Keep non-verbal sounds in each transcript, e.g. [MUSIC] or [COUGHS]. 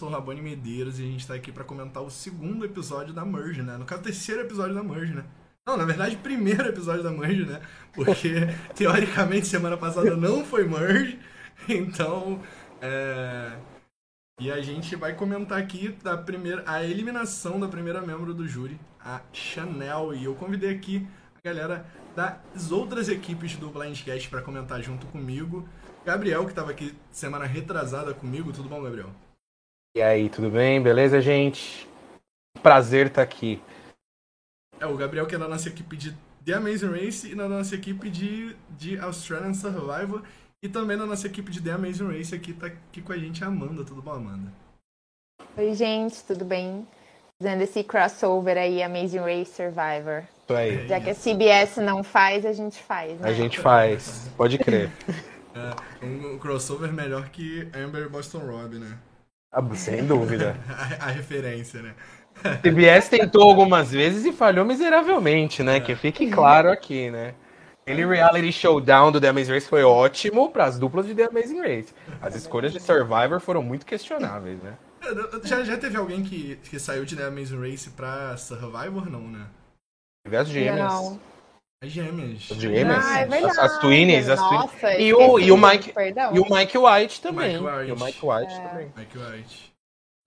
Sou o Rabone Medeiros e a gente tá aqui para comentar o segundo episódio da Merge, né? No caso, o terceiro episódio da Merge, né? Não, na verdade, primeiro episódio da Merge, né? Porque, [LAUGHS] teoricamente, semana passada não foi Merge. [LAUGHS] Então, é... E a gente vai comentar aqui da primeira, a eliminação da primeira membro do júri, a Chanel. E eu convidei aqui a galera das outras equipes do Blindcast para comentar junto comigo. Gabriel, que estava aqui semana retrasada comigo. Tudo bom, Gabriel? E aí, tudo bem? Beleza, gente? Prazer estar tá aqui. É, o Gabriel que é da nossa equipe de The Amazing Race e na nossa equipe de, de Australian Survivor. E também na nossa equipe de The Amazing Race aqui tá aqui com a gente a Amanda. Tudo bom, Amanda? Oi, gente, tudo bem? Fazendo esse crossover aí, Amazing Race Survivor. Isso aí. Já que a CBS não faz, a gente faz, né? A gente faz, pode crer. [LAUGHS] É, um crossover melhor que Amber e Boston Rob, né? Ah, sem dúvida. [LAUGHS] a, a, referência, né? CBS tentou algumas vezes e falhou miseravelmente, né? É. Que fique claro aqui, né? Aquele reality showdown do The Amazing Race foi ótimo para as duplas de The Amazing Race. As escolhas de Survivor foram muito questionáveis, né? Já, já teve alguém que, que saiu de The Amazing Race pra Survivor, não, né? Teve as gêmeas. Não. As gêmeas. As gêmeas. Ah, é as, as twins. As Nossa, e, o, e, o Mike, perdão. e o Mike White também. Mike White. E o Mike White é. também. Mike White.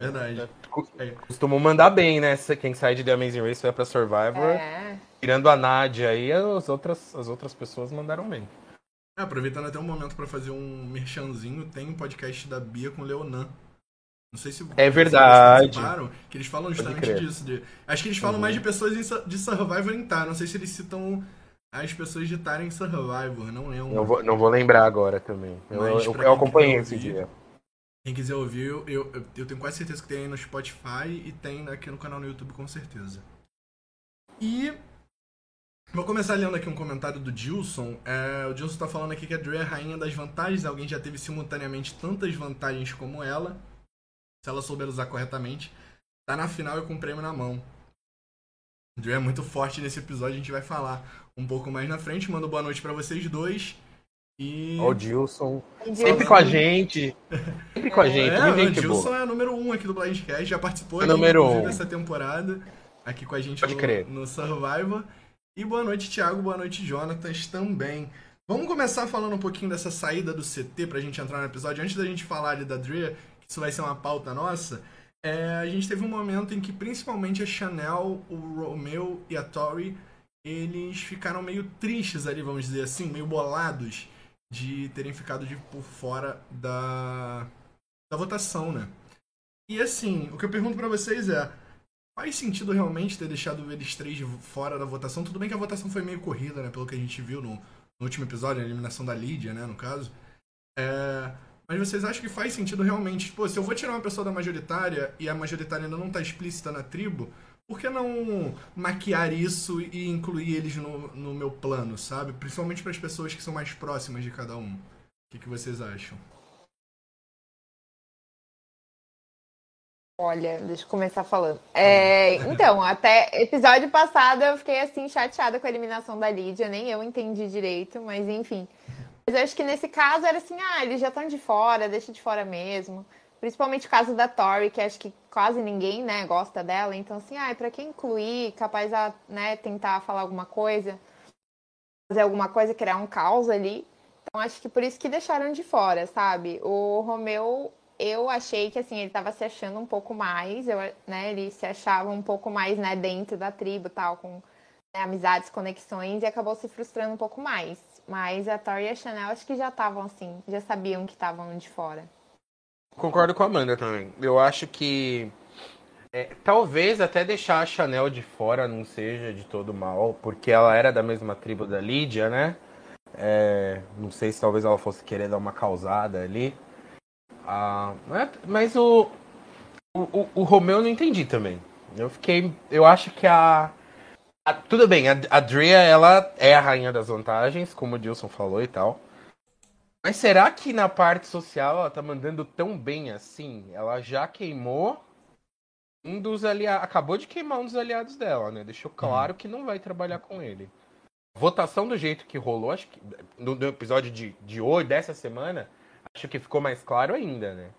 Verdade. É. Costumam mandar bem, né? Quem sai de The Amazing Race vai pra Survivor. É. Tirando a Nadia aí, as outras, as outras pessoas mandaram bem. É, aproveitando até um momento para fazer um merchanzinho, tem um podcast da Bia com o Leonan. Não sei se é verdade. que eles falam justamente disso. De, acho que eles falam uhum. mais de pessoas de Survivor em Tar. Não sei se eles citam as pessoas de Tar em Survivor, não lembro. Não vou, não vou lembrar agora também. Eu, eu, eu acompanhei esse dia. Quem quiser ouvir, eu, eu, eu, tenho quase certeza que tem aí no Spotify e tem aqui no canal no YouTube com certeza. E Vou começar lendo aqui um comentário do Dilson. É, o Dilson tá falando aqui que a Dre é a rainha das vantagens. Alguém já teve simultaneamente tantas vantagens como ela. Se ela souber usar corretamente. Tá na final e com o prêmio na mão. A Dre é muito forte nesse episódio. A gente vai falar um pouco mais na frente. Mando boa noite para vocês dois. E. Ó, o Dilson. Sempre com a gente. Sempre com a gente. [LAUGHS] É, gente o Dilson boa. é número um aqui do Blindcast. Já participou é número um. dessa temporada. Aqui com a gente Pode no, crer. no Survivor. E boa noite, Thiago. Boa noite, Jonatas também. Vamos começar falando um pouquinho dessa saída do CT pra gente entrar no episódio. Antes da gente falar ali da Drea, que isso vai ser uma pauta nossa, é, a gente teve um momento em que principalmente a Chanel, o Romeo e a Tori, eles ficaram meio tristes ali, vamos dizer assim, meio bolados de terem ficado de, por fora da, da votação, né? E assim, o que eu pergunto para vocês é, Faz sentido realmente ter deixado eles três fora da votação? Tudo bem que a votação foi meio corrida, né? Pelo que a gente viu no, no último episódio, a eliminação da Lídia, né? No caso. É... Mas vocês acham que faz sentido realmente? Pô, se eu vou tirar uma pessoa da majoritária e a majoritária ainda não tá explícita na tribo, por que não maquiar isso e incluir eles no, no meu plano, sabe? Principalmente para as pessoas que são mais próximas de cada um. O que, que vocês acham? Olha, deixa eu começar falando. [LAUGHS] É, então, até episódio passado eu fiquei assim chateada com a eliminação da Lídia, nem eu entendi direito, mas enfim. Mas eu acho que nesse caso era assim, ah, eles já estão de fora, deixa de fora mesmo. Principalmente o caso da Tori, que acho que quase ninguém, né, gosta dela. Então, assim, ah, pra quem incluir, capaz a, né, tentar falar alguma coisa, fazer alguma coisa, criar um caos ali. Então, acho que por isso que deixaram de fora, sabe? O Romeu eu achei que assim ele estava se achando um pouco mais, eu, né, ele se achava um pouco mais, né, dentro da tribo, tal, com né, amizades, conexões e acabou se frustrando um pouco mais. Mas a Tori e a Chanel acho que já estavam assim, já sabiam que estavam de fora. Concordo com a Amanda também. Eu acho que é, talvez até deixar a Chanel de fora não seja de todo mal, porque ela era da mesma tribo da Lídia, né? É, não sei se talvez ela fosse querer dar uma causada ali. Ah, mas o, o, o Romeu eu não entendi também. Eu fiquei. Eu acho que a. a tudo bem, a, a Drea, ela é a rainha das vantagens, como o Dilson falou e tal. Mas será que na parte social ela tá mandando tão bem assim? Ela já queimou um dos aliados. Acabou de queimar um dos aliados dela, né? Deixou claro que não vai trabalhar com ele. Votação do jeito que rolou, acho que no, no episódio de, de hoje, dessa semana, acho que ficou mais claro ainda, né?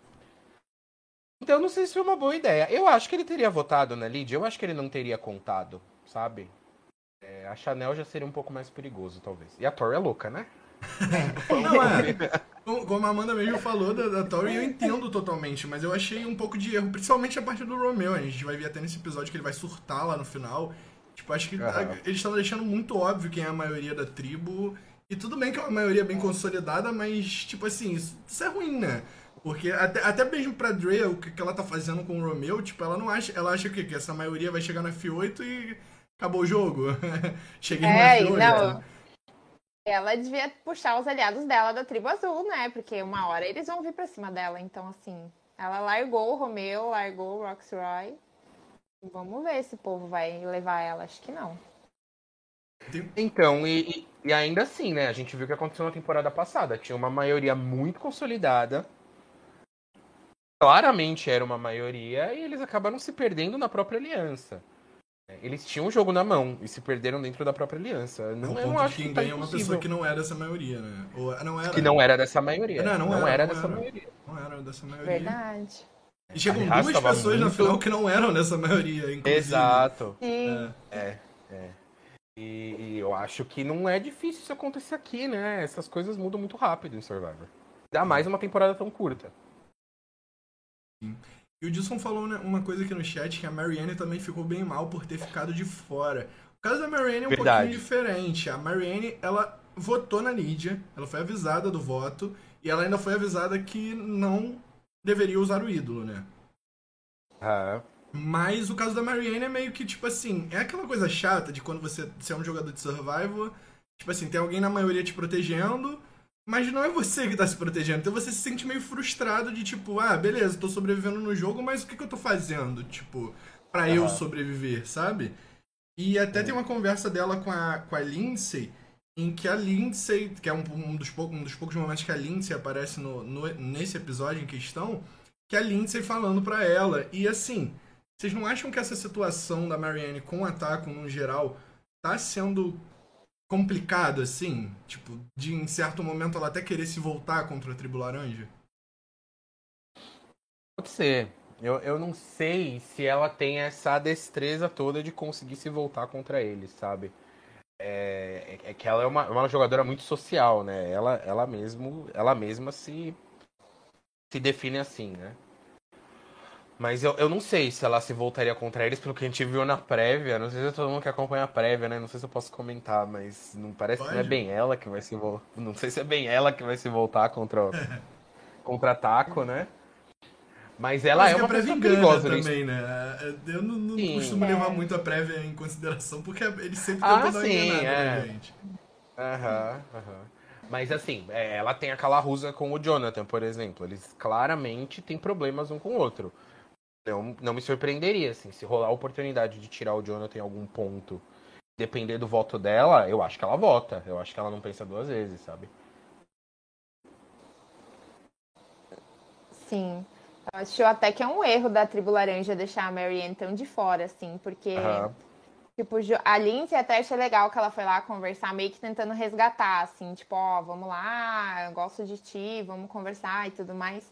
Então não sei se foi uma boa ideia. Eu acho que ele teria votado na Lid, eu acho que ele não teria contado, sabe? É, a Chanel já seria um pouco mais perigoso, talvez. E a Tori é louca, né? [LAUGHS] Não, é. Como a Amanda mesmo falou da, da Tori, eu entendo totalmente, mas eu achei um pouco de erro, principalmente a parte do Romeo. A gente vai ver até nesse episódio que ele vai surtar lá no final. Tipo, acho que uhum. eles estão deixando muito óbvio quem é a maioria da tribo. E tudo bem que é uma maioria bem consolidada, mas, tipo assim, isso, isso é ruim, né? Porque até, até mesmo pra Drea, o que ela tá fazendo com o Romeo, tipo, ela não acha. Ela acha que, que essa maioria vai chegar na F8 e acabou o jogo. [LAUGHS] Cheguei é, no F8. Não. Ela devia puxar os aliados dela da tribo azul, né? Porque uma hora eles vão vir pra cima dela. Então, assim, ela largou o Romeo, largou o Roxroy. Vamos ver se o povo vai levar ela. Acho que não. Então, e, e ainda assim, né? A gente viu o que aconteceu na temporada passada. Tinha uma maioria muito consolidada. Claramente era uma maioria, e eles acabaram se perdendo na própria aliança. Eles tinham o jogo na mão e se perderam dentro da própria aliança. Não, eu não acho que quem tá ganha é uma pessoa que não é dessa maioria, né? Ou, não era. Que não era dessa maioria. Não, não, não era, era, dessa maioria. Não era dessa maioria. Verdade. E chegam duas pessoas muito... na final que não eram dessa maioria, inclusive. Exato. Sim. É, é. é. E, e, eu acho que não é difícil isso acontecer aqui, né? Essas coisas mudam muito rápido em Survivor. Ainda mais uma temporada tão curta. Sim. E o Dilson falou né, uma coisa aqui no chat, que a Marianne também ficou bem mal por ter ficado de fora. O caso da Marianne é um Verdade. pouquinho diferente. A Marianne, ela votou na Lídia, ela foi avisada do voto, e ela ainda foi avisada que não deveria usar o ídolo, né? Ah. Mas o caso da Marianne é meio que, tipo assim, é aquela coisa chata de quando você, você é um jogador de survival, tipo assim, tem alguém na maioria te protegendo, mas não é você que tá se protegendo. Então você se sente meio frustrado de tipo, ah, beleza, tô sobrevivendo no jogo, mas o que, que eu tô fazendo, tipo, para uhum. eu sobreviver, sabe? E até uhum. tem uma conversa dela com a, com a Lindsay, em que a Lindsay, que é um, um, dos, poucos, um dos poucos momentos que a Lindsay aparece no, no, nesse episódio em questão, que a Lindsay falando para ela. E assim, vocês não acham que essa situação da Marianne com o Ataco, no geral, tá sendo complicado, assim? Tipo, de em certo momento ela até querer se voltar contra a tribo laranja? Pode ser. Eu, eu não sei se ela tem essa destreza toda de conseguir se voltar contra eles, sabe? É, é, é que ela é uma, uma jogadora muito social, né? Ela, ela, mesmo, ela mesma se, se define assim, né? Mas eu, eu não sei se ela se voltaria contra eles pelo que a gente viu na prévia. Não sei se todo mundo que acompanha a prévia, né? Não sei se eu posso comentar, mas não parece Pode. que não é bem ela que vai se voltar. Não sei se é bem ela que vai se voltar contra o [LAUGHS] contra Taco, né? Mas ela mas é uma pessoa perigosa também, né? Eu não, não sim, costumo é. levar muito a prévia em consideração, porque eles sempre tentam ah, dar sim, enganada é. pra gente. Aham, aham. Mas assim, é, ela tem aquela rusa com o Jonathan, por exemplo. Eles claramente têm problemas um com o outro. Não, não me surpreenderia, assim, se rolar a oportunidade de tirar o Jonathan em algum ponto, depender do voto dela, eu acho que ela vota. Eu acho que ela não pensa duas vezes, sabe? Sim. Eu acho até que é um erro da tribo laranja deixar a Marianne tão de fora, assim, porque. Uhum. Tipo, a Lindsay até achei legal que ela foi lá conversar, meio que tentando resgatar, assim, tipo, ó, oh, vamos lá, eu gosto de ti, vamos conversar e tudo mais.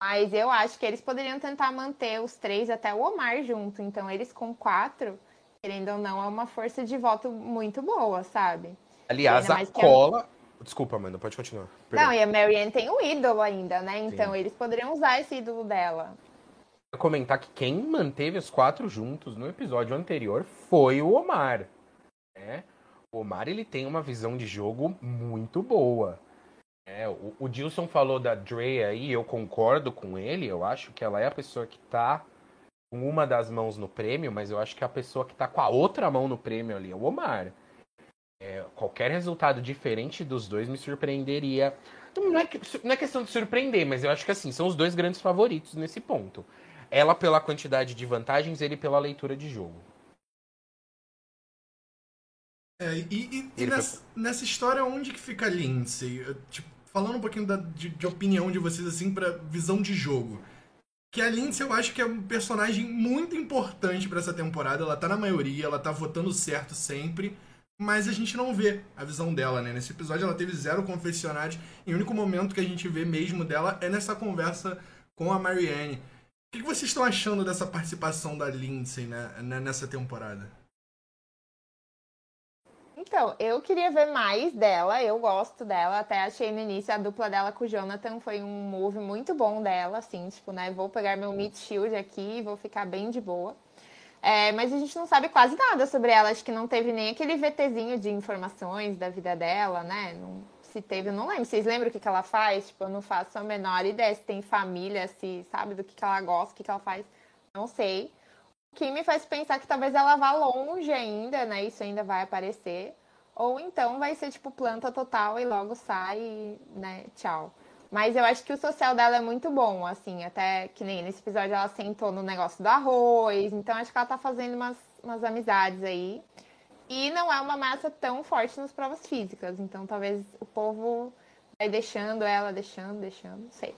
Mas eu acho que eles poderiam tentar manter os três até o Omar junto. Então, eles com quatro, querendo ou não, é uma força de voto muito boa, sabe? Aliás, a cola. É... Desculpa, Amanda, pode continuar. Perdão. Não, e a Marianne tem um ídolo ainda, né? Então, Sim. eles poderiam usar esse ídolo dela. Vou comentar que quem manteve os quatro juntos no episódio anterior foi o Omar. Né? O Omar ele tem uma visão de jogo muito boa. É, o, o Dilson falou da Dre aí, eu concordo com ele, eu acho que ela é a pessoa que tá com uma das mãos no prêmio, mas eu acho que a pessoa que tá com a outra mão no prêmio ali é o Omar. É, qualquer resultado diferente dos dois me surpreenderia. Não é, não é questão de surpreender, mas eu acho que assim, são os dois grandes favoritos nesse ponto. Ela pela quantidade de vantagens, ele pela leitura de jogo. É, e, e, e nessa, foi... nessa, história, onde que fica a Lindsay? Tipo, falando um pouquinho da, de, de, opinião de vocês, assim, pra visão de jogo. Que a Lindsay, eu acho que é um personagem muito importante para essa temporada. Ela tá na maioria, ela tá votando certo sempre. Mas a gente não vê a visão dela, né? Nesse episódio ela teve zero confessionários. E o único momento que a gente vê mesmo dela é nessa conversa com a Marianne. que, que vocês estão achando dessa participação da Lindsay né, nessa temporada? Então, eu queria ver mais dela, eu gosto dela, até achei no início a dupla dela com o Jonathan foi um move muito bom dela, assim, tipo, né, vou pegar meu Meat Shield aqui e vou ficar bem de boa. É, mas a gente não sabe quase nada sobre ela, acho que não teve nem aquele VTzinho de informações da vida dela, né, não, se teve, eu não lembro, vocês lembram o que, que ela faz? Tipo, eu não faço a menor ideia se tem família, se sabe do que, que ela gosta, o que, que ela faz, não sei que me faz pensar que talvez ela vá longe ainda, né? Isso ainda vai aparecer. Ou então vai ser tipo planta total e logo sai, né? Tchau. Mas eu acho que o social dela é muito bom, assim, até que nem nesse episódio ela sentou no negócio do arroz, então acho que ela tá fazendo umas, umas amizades aí. E não é uma massa tão forte nas provas físicas, então talvez o povo vai deixando ela, deixando, deixando, não sei.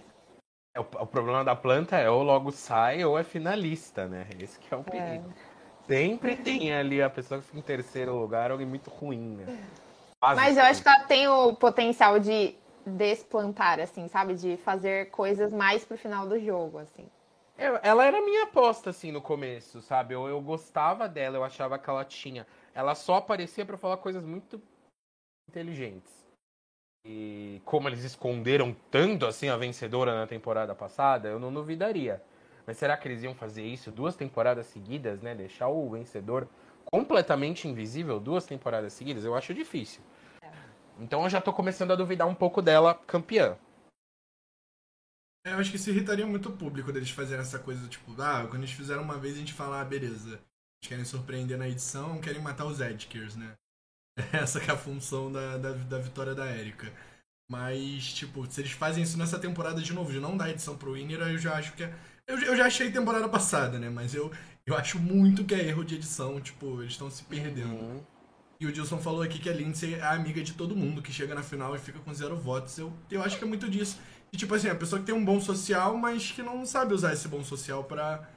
É, o, o, problema da planta é ou logo sai ou é finalista, né? Esse que é o perigo. É. Sempre tem ali a pessoa que fica em terceiro lugar, alguém muito ruim, né? Mas eu acho que ela tem o potencial de desplantar, assim, sabe? De fazer coisas mais pro final do jogo, assim. Eu, ela era minha aposta, assim, no começo, sabe? Eu, eu gostava dela, eu achava que ela tinha. Ela só aparecia para falar coisas muito inteligentes. E como eles esconderam tanto assim a vencedora na temporada passada, eu não duvidaria. Mas será que eles iam fazer isso duas temporadas seguidas, né? Deixar o vencedor completamente invisível duas temporadas seguidas? Eu acho difícil. É. Então eu já tô começando a duvidar um pouco dela campeã. É, eu acho que isso irritaria muito o público deles fazerem essa coisa, tipo, ah, quando eles fizeram uma vez a gente fala, ah, beleza. Eles querem surpreender na edição, querem matar os Edkers, né? [LAUGHS] Essa que é a função da, da, da vitória da Erika. Mas, tipo, se eles fazem isso nessa temporada de novo, de não dar edição pro Winner, eu já acho que é. Eu, eu já achei temporada passada, né? Mas eu, eu acho muito que é erro de edição, tipo, eles estão se perdendo. Uhum. E o Dilson falou aqui que a Lindsay é amiga de todo mundo que chega na final e fica com zero votos. Eu, eu acho que é muito disso. E, tipo assim, a pessoa que tem um bom social, mas que não sabe usar esse bom social pra,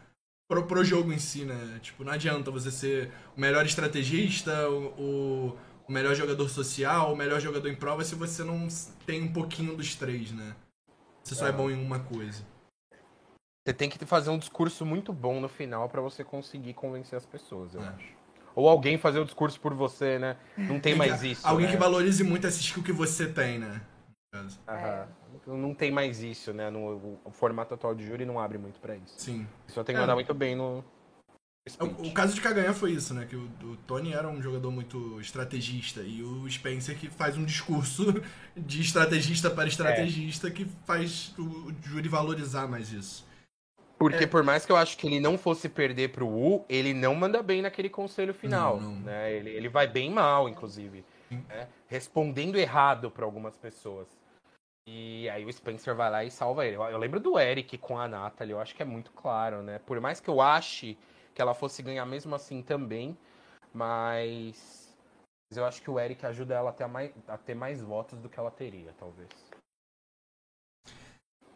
pro, pro jogo em si, né? Tipo, não adianta você ser o melhor estrategista, o, o melhor jogador social, o melhor jogador em prova se você não tem um pouquinho dos três, né? Você só é, é bom em uma coisa. Você tem que fazer um discurso muito bom no final para você conseguir convencer as pessoas, eu é. acho. Ou alguém fazer o discurso por você, né? Não tem mais isso. Alguém né? que valorize muito essa skill que você tem, né? Aham. Não tem mais isso, né? No, o formato atual de júri não abre muito para isso. Sim. Só tem que mandar é. muito bem no, o, o, caso de Kaganha foi isso, né? Que o, o, Tony era um jogador muito estrategista e o Spencer que faz um discurso [LAUGHS] de estrategista para estrategista é. que faz o, o júri valorizar mais isso. Porque é. por mais que eu acho que ele não fosse perder pro Wu, ele não manda bem naquele conselho final. Não, não. Né? Ele, ele vai bem mal, inclusive. Né? Respondendo errado para algumas pessoas. E aí o Spencer vai lá e salva ele. Eu lembro do Eric com a Natalie, eu acho que é muito claro, né? Por mais que eu ache que ela fosse ganhar mesmo assim também, mas eu acho que o Eric ajuda ela a ter mais, a ter mais votos do que ela teria, talvez.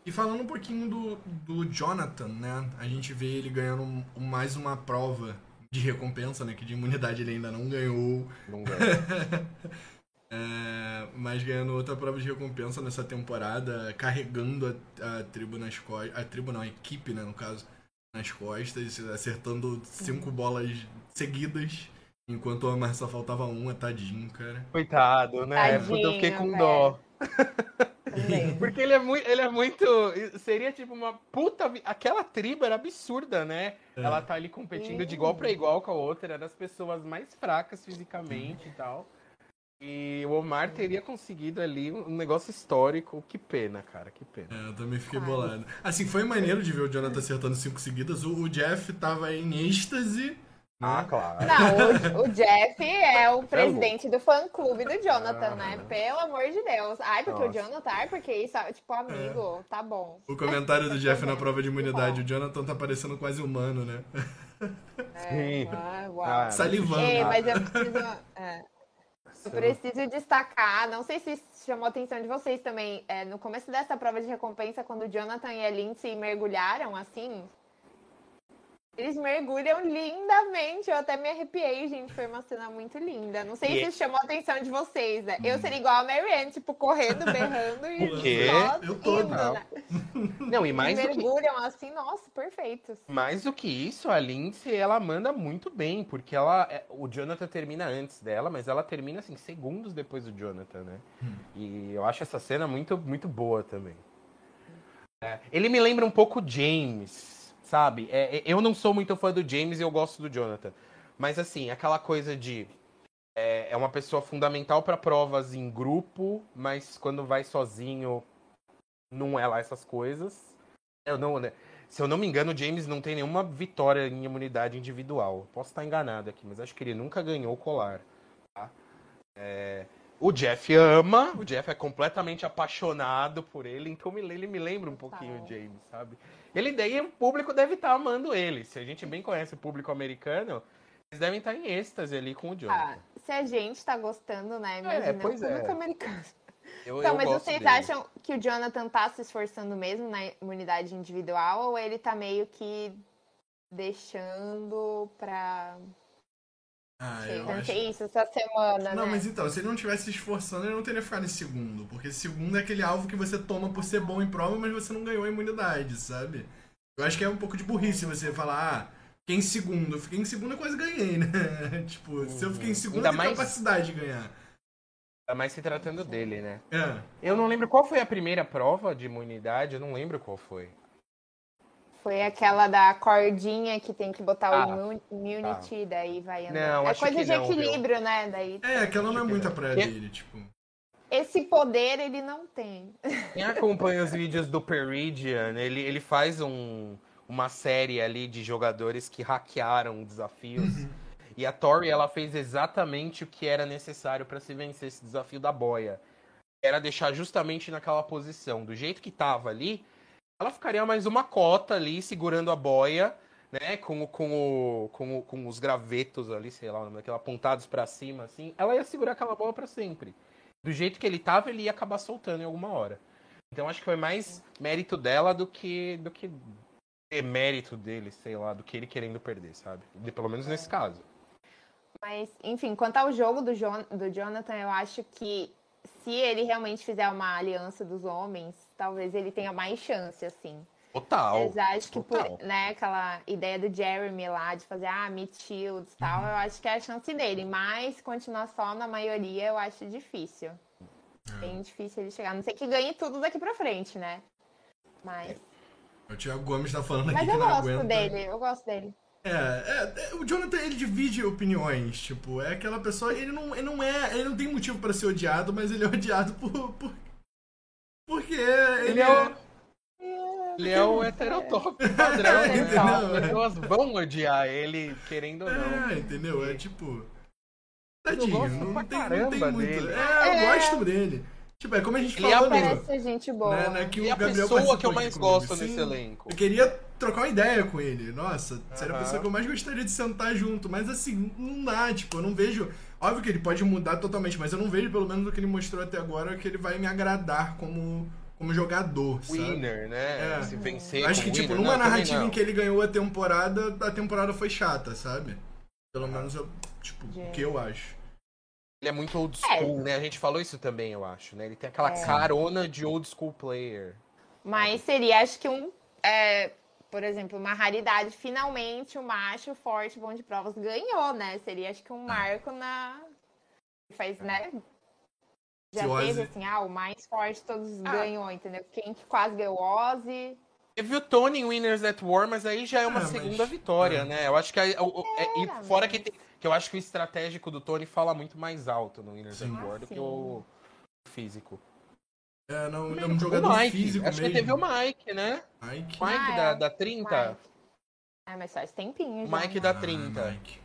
E falando um pouquinho do, do Jonathan, né? A gente vê ele ganhando mais uma prova de recompensa, né? Que de imunidade ele ainda não ganhou. Não ganhou. [LAUGHS] é, mas ganhando outra prova de recompensa nessa temporada, carregando a, a tribo nas costas. A tribo não, a equipe, né, no caso, nas costas, acertando cinco bolas seguidas. Enquanto o Omar só faltava uma, tadinho, cara. Coitado, né? Tadinho, eu fiquei com dó. [LAUGHS] Porque ele é muito. Ele é muito. Seria tipo uma puta. Aquela tribo era absurda, né? É. Ela tá ali competindo Sim. de igual para igual com a outra. Era das pessoas mais fracas fisicamente Sim. e tal. E o Omar teria conseguido ali um negócio histórico. Que pena, cara, que pena. É, eu também fiquei bolado. Assim, foi maneiro de ver o Jonathan acertando cinco seguidas. O, Jeff tava em êxtase. Né? Ah, claro. Não, o, o Jeff é o é presidente do fã-clube do Jonathan, ah, né? Pelo amor de Deus. Ai, porque Nossa. o Jonathan, ai, porque isso, tipo, amigo, é. tá bom. O comentário do Jeff na [LAUGHS] prova de imunidade, o Jonathan tá parecendo quase humano, né? É, Sim. Ah, Salivando. Ei, mas eu preciso... É. Eu preciso destacar, não sei se chamou a atenção de vocês também, é, no começo dessa prova de recompensa, quando Jonathan e a Lindsay mergulharam, assim, Eles mergulham lindamente, eu até me arrepiei, gente. Foi uma cena muito linda. Não sei E- se chamou a atenção de vocês, né? Eu seria igual a Marianne, tipo, correndo, [LAUGHS] berrando e O quê? só Eu tô, indo, não. né? Não, e mais Eles do que, mergulham assim, nossa, perfeitos. mais do que isso, a Lindsay, ela manda muito bem, porque ela, é- o Jonathan termina antes dela, mas ela termina, assim, segundos depois do Jonathan, né? E eu acho essa cena muito, muito boa também. É, ele me lembra um pouco James, sabe? É, é, eu não sou muito fã do James e eu gosto do Jonathan. Mas, assim, aquela coisa de... É, é uma pessoa fundamental para provas em grupo, mas quando vai sozinho, não é lá essas coisas. Eu não, né? Se eu não me engano, o James não tem nenhuma vitória em imunidade individual. Posso estar enganado aqui, mas acho que ele nunca ganhou o colar. tá? É, O Jeff ama, o Jeff é completamente apaixonado por ele, então me- ele me lembra um pouquinho o James, sabe? Ele daí o público deve estar amando ele. Se a gente bem conhece o público americano, eles devem estar em êxtase ali com o Ah, Jonathan. se a gente tá gostando, né? Imagina o pois é. público americano. Eu, Então, eu mas vocês dele. acham que o Jonathan tá se esforçando mesmo na imunidade individual ou ele tá meio que deixando pra Ah, eu acontecer acho. isso essa semana, Não, né? mas então, se ele não tivesse se esforçando, ele não teria ficado em segundo. Porque segundo é aquele alvo que você toma por ser bom em prova, mas você não ganhou a imunidade, sabe? Eu acho que é um pouco de burrice você falar, ah, fiquei em segundo. Eu fiquei em segundo e quase ganhei, né? [LAUGHS] tipo, se eu fiquei em segundo, Ainda eu tenho mais- capacidade de ganhar. Ainda mais se tratando dele, né? É. Eu não lembro qual foi a primeira prova de imunidade, eu não lembro qual foi. Foi aquela da cordinha que tem que botar Ah, o immu- immunity, daí vai andando. Não, é coisa que de não, viu? equilíbrio, né? Daí É, aquela não é Acho que muito a não. praia Que- dele, tipo. esse poder ele não tem. Quem acompanha os vídeos do Peridian, ele, ele faz um, uma série ali de jogadores que hackearam desafios. E a Tori, ela fez exatamente o que era necessário para se vencer esse desafio da boia. Era deixar justamente naquela posição. Do jeito que tava ali, ela ficaria mais uma cota ali, segurando a boia, né? Com, com, o, com, o- com os gravetos ali, sei lá, o nome daquilo, apontados para cima, assim. Ela ia segurar aquela bola para sempre. Do jeito que ele tava, ele ia acabar soltando em alguma hora. Então acho que foi mais mérito dela do que do que mérito dele, sei lá, do que ele querendo perder, sabe? De- pelo menos nesse caso. Mas, enfim, quanto ao jogo do, Jon- do Jonathan, eu acho que se ele realmente fizer uma aliança dos homens, talvez ele tenha mais chance, assim. Total. Mas acho que, por, né, aquela ideia do Jeremy lá de fazer, ah, meet shields e tal, eu acho que é a chance dele. Mas continuar só na maioria, eu acho difícil. Bem difícil ele chegar. A não sei que ganhe tudo daqui pra frente, né? Mas, O Thiago Gomes tá falando aqui mas que eu não gosto aguenta. dele, eu gosto dele. É, é, é, o Jonathan ele divide opiniões, tipo, é aquela pessoa, ele não, ele não é, ele não tem motivo pra ser odiado, mas ele é odiado por, por porque ele, Ele é o, ele é o heterotópico [LAUGHS] padrão, né? Entendeu? As pessoas vão odiar ele, querendo ou não. É, entendeu? É tipo. Eu Tadinho, gosto não pra tem, não tem muito. dele. É, eu É. gosto dele. Tipo, é como a gente Ele é falou. no- Parece ser gente boa. né, né, que E o a Gabriel pessoa que eu mais gosto nesse Sim, elenco. Eu queria trocar uma ideia com ele. Nossa, seria a Aham. pessoa que eu mais gostaria de sentar junto. Mas assim, não dá, tipo, eu não vejo. Óbvio que ele pode mudar totalmente, mas eu não vejo, pelo menos, do que ele mostrou até agora, que ele vai me agradar como, como jogador, sabe? Winner, né? É. Se vencer Acho que, tipo, winner. numa Não, narrativa em que ele ganhou a temporada, a temporada foi chata, sabe? Pelo menos, eu, tipo, o Gente. que eu acho. Ele é muito old school, né? A gente falou isso também, eu acho, né? Ele tem aquela É. carona de old school player. Mas seria, acho que um. é, por exemplo, uma raridade. Finalmente, o macho forte, bom de provas, ganhou, né? Seria, acho que um marco na. Faz, né? Já Se teve, Ozzy- assim, ah, o mais forte todos Ah. ganhou, entendeu? Quem que quase ganhou o Ozzy. Teve o Tony em Winners at War, mas aí já é uma Ah, mas- segunda vitória, é. né? Eu acho que. a- o- o- é- e fora mas- que, tem- que eu acho que o estratégico do Tony fala muito mais alto no Winners Sim. at War do Ah, que sim. o físico. É, não, ele é um jogador o Mike. físico acho mesmo. que teve o Mike, né? Mike. Mike Ah, da, é. da 30. Mike. Ah, mas faz tempinho O já. Mike da Ah, 30. Mike.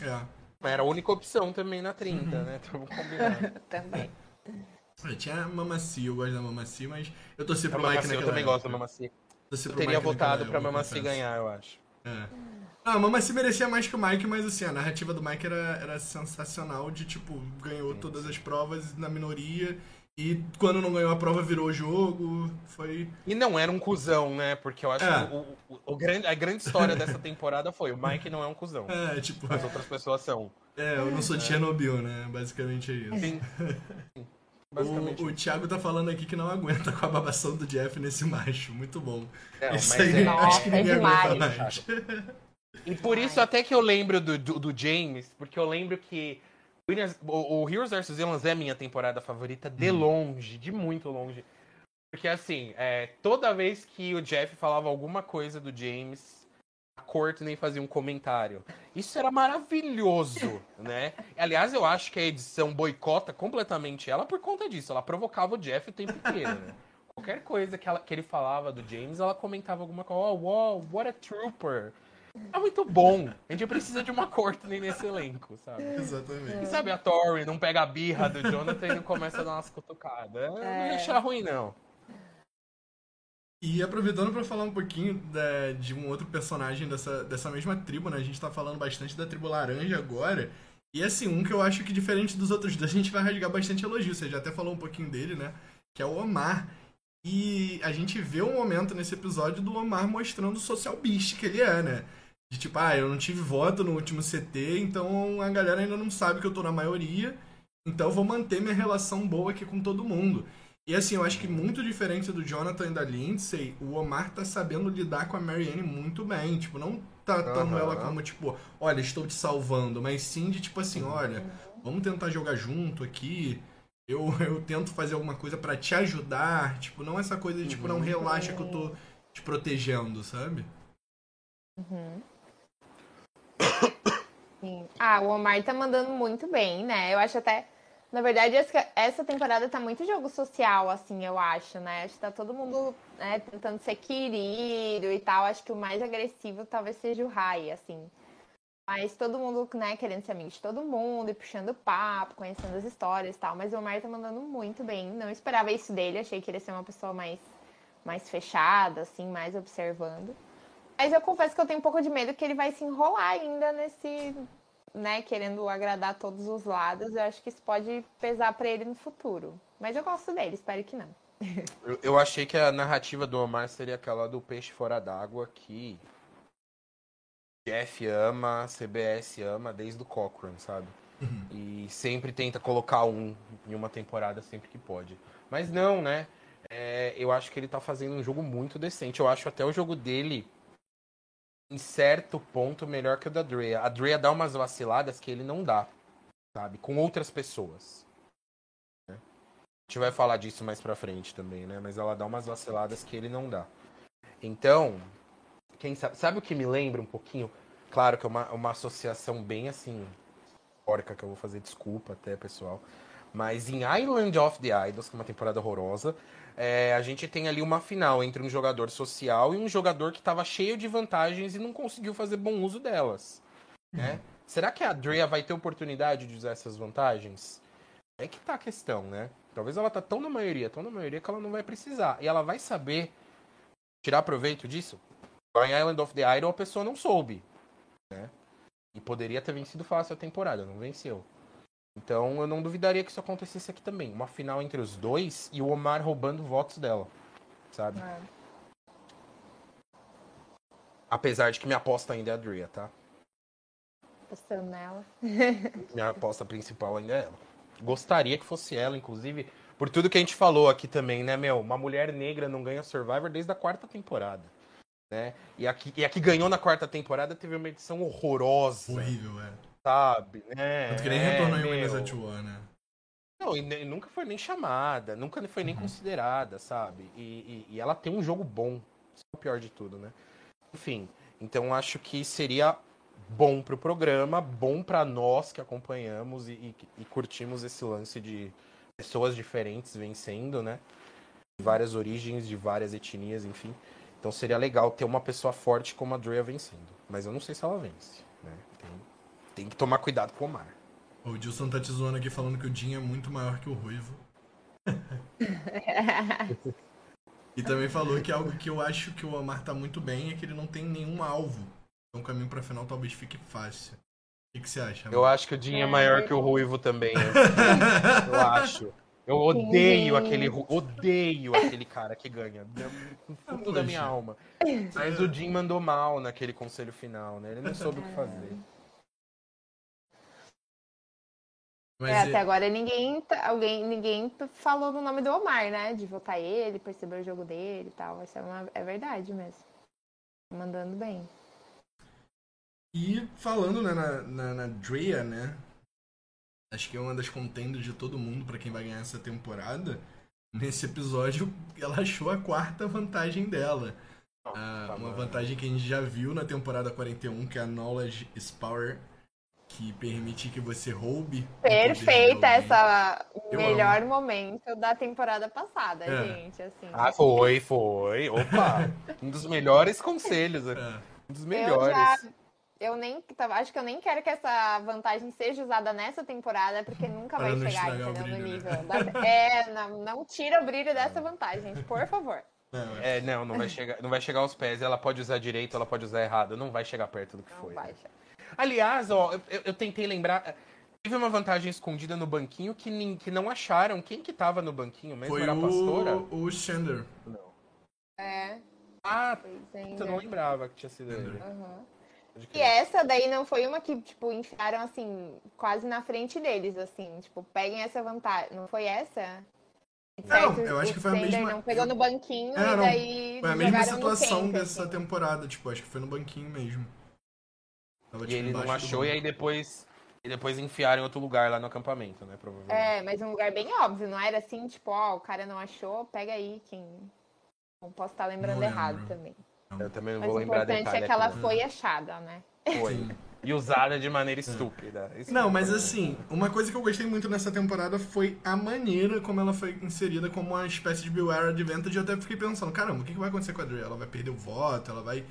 É. Era a única opção também na 30, Uhum. né? Então vamos combinar. [LAUGHS] Também. É, Tinha a Mamaci, eu gosto da Mamaci, mas eu torci pro Mike naquela eu também época. gosto da Mamaci. Torci Eu pro teria Mike votado pra Mamaci ganhar, eu acho. É. Ah, a Mamaci merecia mais que o Mike, mas assim, a narrativa do Mike era, era sensacional de, tipo, ganhou Sim, todas as provas na minoria E quando não ganhou a prova, virou o jogo. Foi. E não era um cuzão, né? Porque eu acho É. que o, o- o grande, a grande história dessa temporada foi o Mike não é um cuzão. É, tipo, As outras pessoas são. é, eu não sou de Chernobyl, né? Basicamente é isso. Sim. [LAUGHS] O, o Thiago tá falando aqui que não aguenta com a babação do Jeff nesse [LAUGHS] macho. Muito bom. Não, isso aí, é- acho que é ninguém aguenta demais. mais. E por isso até que eu lembro do, do, do James, porque eu lembro que o, o Heroes vs Villains é minha temporada favorita de Uhum. longe, de muito longe. Porque assim, é, toda vez que o Jeff falava alguma coisa do James, a Courtney fazia um comentário. Isso era maravilhoso, [LAUGHS] né? Aliás, eu acho que a edição boicota completamente ela por conta disso. Ela provocava o Jeff o tempo inteiro, né? [LAUGHS] Qualquer coisa que, ela- que ele falava do James, ela comentava alguma coisa. Oh, wow, what a trooper. É muito bom. A gente precisa de uma Courtney nesse elenco, sabe? Exatamente. E sabe a Tori não pega a birra do Jonathan e não começa a dar umas cutucadas. Não É. ia achar ruim, não. E aproveitando pra falar um pouquinho da- de um outro personagem dessa, dessa mesma tribo, né? A gente tá falando bastante da tribo laranja agora. E assim, um que eu acho que diferente dos outros dois, a gente vai rasgar bastante elogio. Você já até falou um pouquinho dele, né? Que é o Omar. E a gente vê um momento nesse episódio do Omar mostrando o social beast que ele é, né? De tipo, ah, eu não tive voto no último CT, então a galera ainda não sabe que eu tô na maioria. Então eu vou manter minha relação boa aqui com todo mundo. E assim, eu acho que muito diferente do Jonathan e da Lindsay, o Omar tá sabendo lidar com a Marianne muito bem. Tipo, não tratando Aham. ela como, tipo, olha, estou te salvando, mas sim de tipo assim, olha, vamos tentar jogar junto aqui. Eu, [LAUGHS] eu tento fazer alguma coisa pra te ajudar. Tipo, não essa coisa de, tipo, não relaxa que eu tô te protegendo, sabe? Uhum. Sim. Ah, o Omar tá mandando muito bem, né? Eu acho até. Na verdade, essa, temporada tá muito jogo social, assim, eu acho, né? Acho que tá todo mundo né, tentando ser querido e tal. Acho que o mais agressivo talvez seja o Rai, assim. Mas todo mundo, né, querendo ser amigo de todo mundo e puxando papo, conhecendo as histórias e tal. Mas o Omar tá mandando muito bem. Não esperava isso dele, achei que ele ia ser uma pessoa mais, mais fechada, assim, mais observando. Mas eu confesso que eu tenho um pouco de medo que ele vai se enrolar ainda nesse, né, querendo agradar todos os lados. Eu acho que isso pode pesar pra ele no futuro. Mas eu gosto dele, espero que não. [LAUGHS] Eu, eu achei que a narrativa do Omar seria aquela do peixe fora d'água que Jeff ama, CBS ama desde o Cochrane, sabe? E sempre tenta colocar um em uma temporada sempre que pode. Mas não, né? É, eu acho que ele tá fazendo um jogo muito decente. Eu acho até o jogo dele, em certo ponto, melhor que o da Drea. A Drea dá umas vaciladas que ele não dá, sabe? Com outras pessoas. né? A gente vai falar disso mais pra frente também, né? Mas ela dá umas vaciladas que ele não dá. Então, quem sabe, sabe o que me lembra um pouquinho? Claro que é uma, uma associação bem assim, porca que eu vou fazer, desculpa até, pessoal. Mas em Island of the Idols, que é uma temporada horrorosa, é, a gente tem ali uma final entre um jogador social e um jogador que estava cheio de vantagens e não conseguiu fazer bom uso delas. Né? [LAUGHS] Será que a Drea vai ter oportunidade de usar essas vantagens? É que tá a questão, né? Talvez ela tá tão na maioria, tão na maioria que ela não vai precisar. E ela vai saber tirar proveito disso? Lá em Island of the Idol a pessoa não soube, né? E poderia ter vencido fácil a temporada, não venceu. Então eu não duvidaria que isso acontecesse aqui também. Uma final entre os dois e o Omar roubando votos dela, sabe? Apesar de que minha aposta ainda é a Drea, tá? Postando nela. [LAUGHS] Minha aposta principal ainda é ela. Gostaria que fosse ela, inclusive, por tudo que a gente falou aqui também, né, meu? Uma mulher negra não ganha Survivor desde a quarta temporada. Né? E, aqui, e aqui ganhou na quarta temporada, teve uma edição horrorosa, Horrível, é. Sabe? Né? Tanto que nem É, retornou em. Winners at War, né? Não, e nunca foi nem chamada, nunca foi nem considerada, sabe? E, e- e ela tem um jogo bom. Isso é o pior de tudo, né? Enfim, então acho que seria bom pro programa, bom pra nós que acompanhamos e, e- curtimos esse lance de pessoas diferentes vencendo, né? De várias origens, de várias etnias, enfim. Então seria legal ter uma pessoa forte como a Drea vencendo. Mas eu não sei se ela vence, tem que tomar cuidado com o Omar. O Dilson tá te zoando aqui falando que o Jim é muito maior que o Ruivo. [LAUGHS] E também falou que algo que eu acho que o Omar tá muito bem é que ele não tem nenhum alvo. Então o caminho pra final talvez fique fácil. O que, que você acha? Eu acho que o Dinho é É, maior que o. Ruivo também. assim. [LAUGHS] Eu acho. Eu odeio aquele. Odeio aquele cara que ganha. No fundo da minha alma. Mas o Jim mandou mal naquele conselho final, né? Ele não soube o que fazer. Mas É, até agora ninguém, tá- alguém, ninguém falou no nome do Omar, né? De votar ele, perceber o jogo dele e tal. Isso é, uma- é verdade mesmo. Tá Mandando bem. E falando né, na, na, na Drea, né? Acho que é uma das contenders de todo mundo pra quem vai ganhar essa temporada. Nesse episódio, ela achou a quarta vantagem dela. Ah, Tá uma vantagem que a gente já viu na temporada 41, que é a Knowledge is Power, que permite que você roube. Perfeita essa Eu melhor momento da temporada passada, É. gente. Assim. Ah, foi, foi. Opa! [LAUGHS] um dos melhores conselhos. aqui. É. Um dos eu melhores. já. Eu nem. Acho que eu nem quero que essa vantagem seja usada nessa temporada, porque nunca Para vai não chegar, entendeu? No brilho, nível. né? da- É, não, não tira o brilho dessa vantagem, gente, por favor. Não, É, não, não vai chegar, não vai chegar aos pés. Ela pode usar direito, ela pode usar errado. Não vai chegar perto do que Não foi. vai chegar. Aliás, ó, eu, eu- tentei lembrar. Teve uma vantagem escondida no banquinho que, nin- que não acharam. Quem que tava no banquinho mesmo? Foi Era a pastora? o, o Shander. Não. É, Ah, ainda. não lembrava que tinha sido ele. Uhum. E essa daí não foi uma que, tipo, enfiaram assim, quase na frente deles, assim, tipo, peguem essa vantagem. Não foi essa? Não, eu acho que foi a mesma- Não pegou no banquinho É, e não, daí. Foi a mesma situação dessa assim. temporada, tipo, acho que foi no banquinho mesmo. Tava, E tipo, ele não achou, e aí depois. E depois enfiaram em outro lugar lá no acampamento, né? Provavelmente. É, mas um lugar bem óbvio, não era assim, tipo, ó, o cara não achou, pega aí quem. Não posso estar lembrando Não errado também. Eu também não Mas vou o lembrar importante detalhe é que ela aqui. foi achada, né? Foi. E usada de maneira estúpida. Isso Não, foi mas importante. assim, uma coisa que eu gostei muito nessa temporada foi a maneira como ela foi inserida como uma espécie de Beware Advantage. Eu até fiquei pensando, caramba, o que que vai acontecer com a Dre? Ela vai perder o voto, ela vai.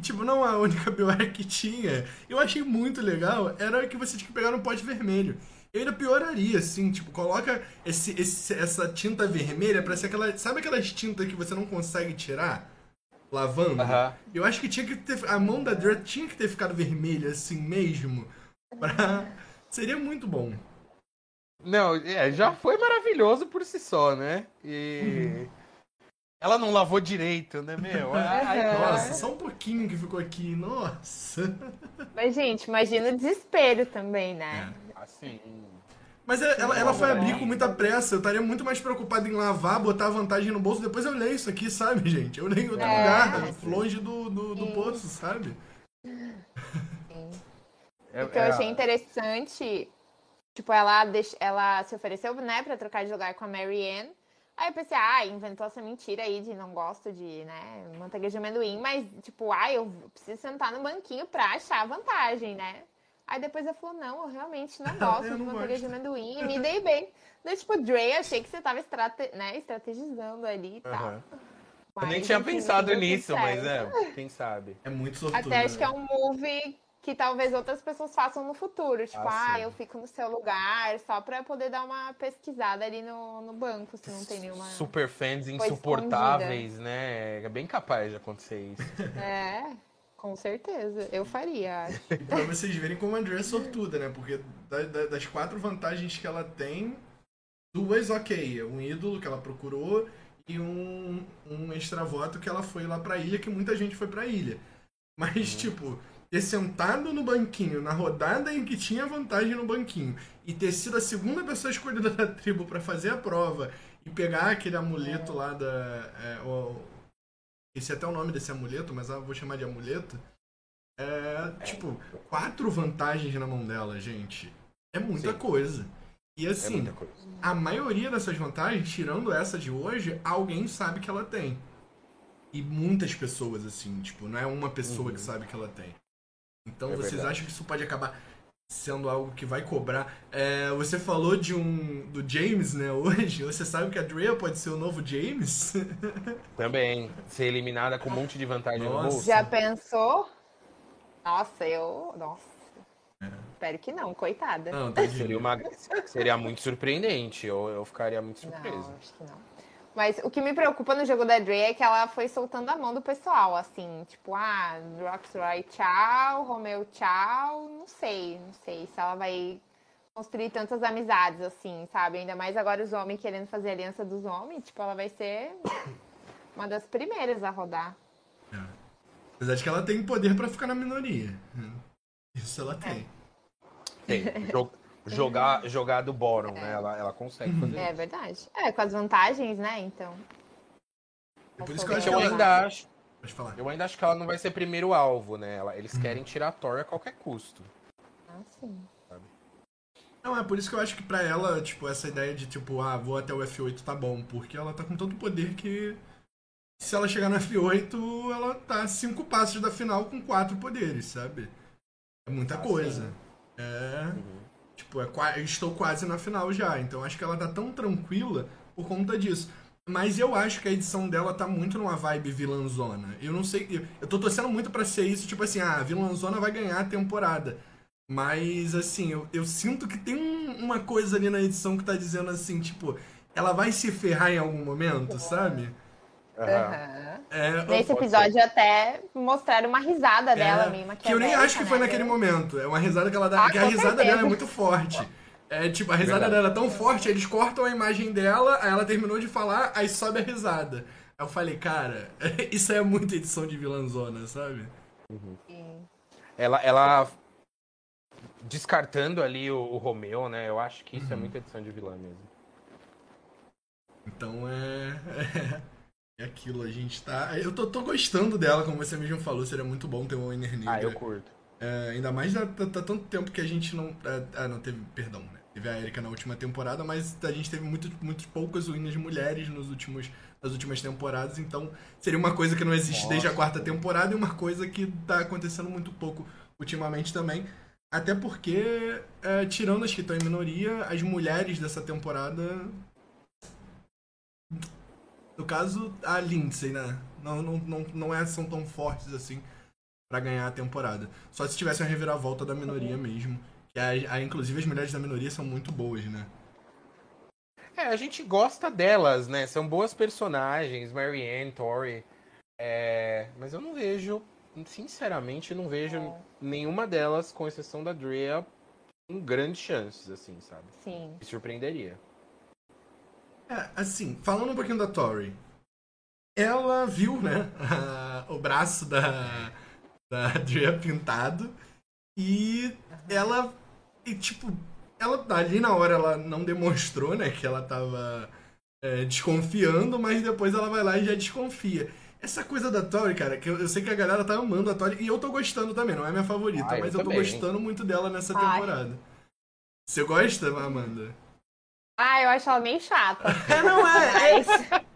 Tipo, não a única [LAUGHS] Beware que tinha. Eu achei muito legal, era que você tinha que pegar no pote vermelho. Eu ainda pioraria, assim, tipo, coloca esse, esse- essa tinta vermelha pra ser aquela. Sabe aquelas tintas que você não consegue tirar? Lavando? Aham. Eu acho que tinha que ter. A mão da Dre tinha que ter ficado vermelha assim mesmo. [LAUGHS] Pra... Seria muito bom. Não, é, já foi maravilhoso por si só, né? E. Ela não lavou direito, né, meu? [LAUGHS] Ai. Nossa, só um pouquinho que ficou aqui. Nossa. Mas, gente, imagina o desespero também, né? Assim. Mas é- ela, ela foi abrir com muita pressa. Eu estaria muito mais preocupado em lavar, botar a vantagem no bolso. Depois eu leio isso aqui, sabe, gente? Eu leio em outro É, lugar, sim. longe do, do, do Sim. poço, sabe? É, O que eu é- achei interessante, tipo, ela, deix... ela se ofereceu, né, pra trocar de lugar com a Marianne. Aí eu pensei, ah, inventou essa mentira aí de não gosto de, né, manteiga de amendoim, mas, tipo, ah, eu preciso sentar no banquinho pra achar a vantagem, né? Aí depois ela falou, não, eu realmente não [LAUGHS] gosto Eu de não manteiga gosto. de amendoim e me dei bem. Daí, tipo, Dre, achei que você tava estrate... né, estrategizando ali e tal. Aham. Eu Mas, nem tinha enfim, pensado nisso, mas é, quem sabe. É muito sortudo. Até acho né? que é um move que talvez outras pessoas façam no futuro. Tipo, Ah, ah, eu fico no seu lugar, só pra poder dar uma pesquisada ali no, no banco, se não tem nenhuma. Super fans insuportáveis, né? É bem capaz de acontecer isso. [LAUGHS] É, com certeza. Eu faria, acho. [LAUGHS] E pra vocês verem como a Andrea é sortuda, né? Porque da- da- das quatro vantagens que ela tem, duas ok. Um ídolo que ela procurou e um, um extra voto que ela foi lá pra ilha, que muita gente foi pra ilha. Mas, tipo, ter sentado no banquinho, na rodada em que tinha vantagem no banquinho, e ter sido a segunda pessoa escolhida [LAUGHS] da tribo pra fazer a prova e pegar aquele amuleto lá da. É, o, esse é até o nome desse amuleto, mas eu vou chamar de amuleto. É, tipo, quatro vantagens na mão dela, gente. É muita Sim. coisa. E É assim, muita coisa. a maioria dessas vantagens, tirando essa de hoje, alguém sabe que ela tem. E muitas pessoas, assim, tipo, não é uma pessoa Uhum. que sabe que ela tem. Então É vocês verdade. acham que isso pode acabar sendo algo que vai cobrar? É, você falou de um. do James, né, [LAUGHS] hoje. Você sabe que a Drea pode ser o novo James? [LAUGHS] Também, ser eliminada com um monte de vantagem no Nossa. bolso. Já pensou? Nossa, eu. Nossa. É. Espero que não, coitada. Não, tá Seria, uma, seria muito surpreendente. Eu, eu ficaria muito surpreso. Não, acho que não. Mas o que me preocupa no jogo da Dre é que ela foi soltando a mão do pessoal, assim, tipo, ah, Roxroy, tchau, Romeu, tchau, não sei, não sei se ela vai construir tantas amizades, assim, sabe? Ainda mais agora os homens querendo fazer aliança dos homens, tipo, ela vai ser uma das primeiras a rodar. É. Apesar de que ela tem poder pra ficar na minoria. Isso ela tem. Tem. Jo- jogar, jogar do bottom, né? Ela, ela consegue fazer É isso. verdade. É, com as vantagens, né? Então. É por isso que eu acho que Eu ela... ainda acho, Pode falar. eu ainda acho que ela não vai ser primeiro alvo, né? Ela- eles querem tirar a Thor a qualquer custo. Ah, sim. Não, é por isso que eu acho que pra ela, tipo, essa ideia de, tipo, ah, vou até o F8 tá bom. Porque ela tá com tanto poder que se ela chegar no F8, ela tá a cinco passos da final com quatro poderes, sabe? É muita Ah, coisa. sim. É. Uhum. Tipo, é, estou quase na final já. Então acho que ela tá tão tranquila por conta disso. Mas eu acho que a edição dela tá muito numa vibe vilãzona. Eu não sei. Eu, eu tô torcendo muito pra ser isso, tipo assim, ah, a vilãzona vai ganhar a temporada. Mas, assim, eu, eu sinto que tem um- uma coisa ali na edição que tá dizendo assim, tipo, ela vai se ferrar em algum momento, sabe? Aham. É, Nesse episódio até mostraram uma risada dela É, mesmo. que eu nem acho que foi naquele momento. É uma risada que ela dá. Ah, porque a risada certeza. dela é muito forte. É tipo, a risada Verdade. dela é tão forte, eles cortam a imagem dela, aí ela terminou de falar, aí sobe a risada. Aí eu falei, cara, [LAUGHS] isso é muita edição de vilãzona, sabe? Ela, ela descartando ali o, o Romeu, né? Eu acho que isso é muita edição de vilã mesmo. Então é. [LAUGHS] É aquilo, a gente tá. Eu tô, tô gostando dela, como você mesmo falou, seria muito bom ter uma Winner Negra. Ah, eu curto. É, ainda mais tá, tá- tanto tempo que a gente não. Ah, não teve. Perdão, né? Teve a Erika na última temporada, mas a gente teve muito, muito poucas winners mulheres nos últimos, nas últimas temporadas, então seria uma coisa que não existe Nossa. desde a quarta temporada e uma coisa que tá acontecendo muito pouco ultimamente também. Até porque, é, tirando as que estão em minoria, as mulheres dessa temporada. No caso, a Lindsay, né? Não, não, não, não é, são tão fortes assim pra ganhar a temporada. Só se tivesse uma reviravolta da minoria mesmo. Que a, a- inclusive as mulheres da minoria são muito boas, né? É, a gente gosta delas, né? São boas personagens, Marianne, Tori. É, mas eu não vejo, sinceramente, não vejo É. nenhuma delas, com exceção da Drea, com grandes chances, assim, sabe? Sim. Me surpreenderia. É, assim, falando um pouquinho da Tori. Ela viu, né, a- [LAUGHS] o braço da, da Drea pintado. E ela, e, tipo, ela ali na hora ela não demonstrou, né, que ela tava é, desconfiando, mas depois ela vai lá e já desconfia. Essa coisa da Tori, cara, que eu, eu sei que a galera tá amando a Tori, e eu tô gostando também, não é minha favorita, Ah, eu mas eu tô também. gostando muito dela nessa Ai. temporada. Você gosta, Amanda? Ah, eu acho ela meio chata. É, não é,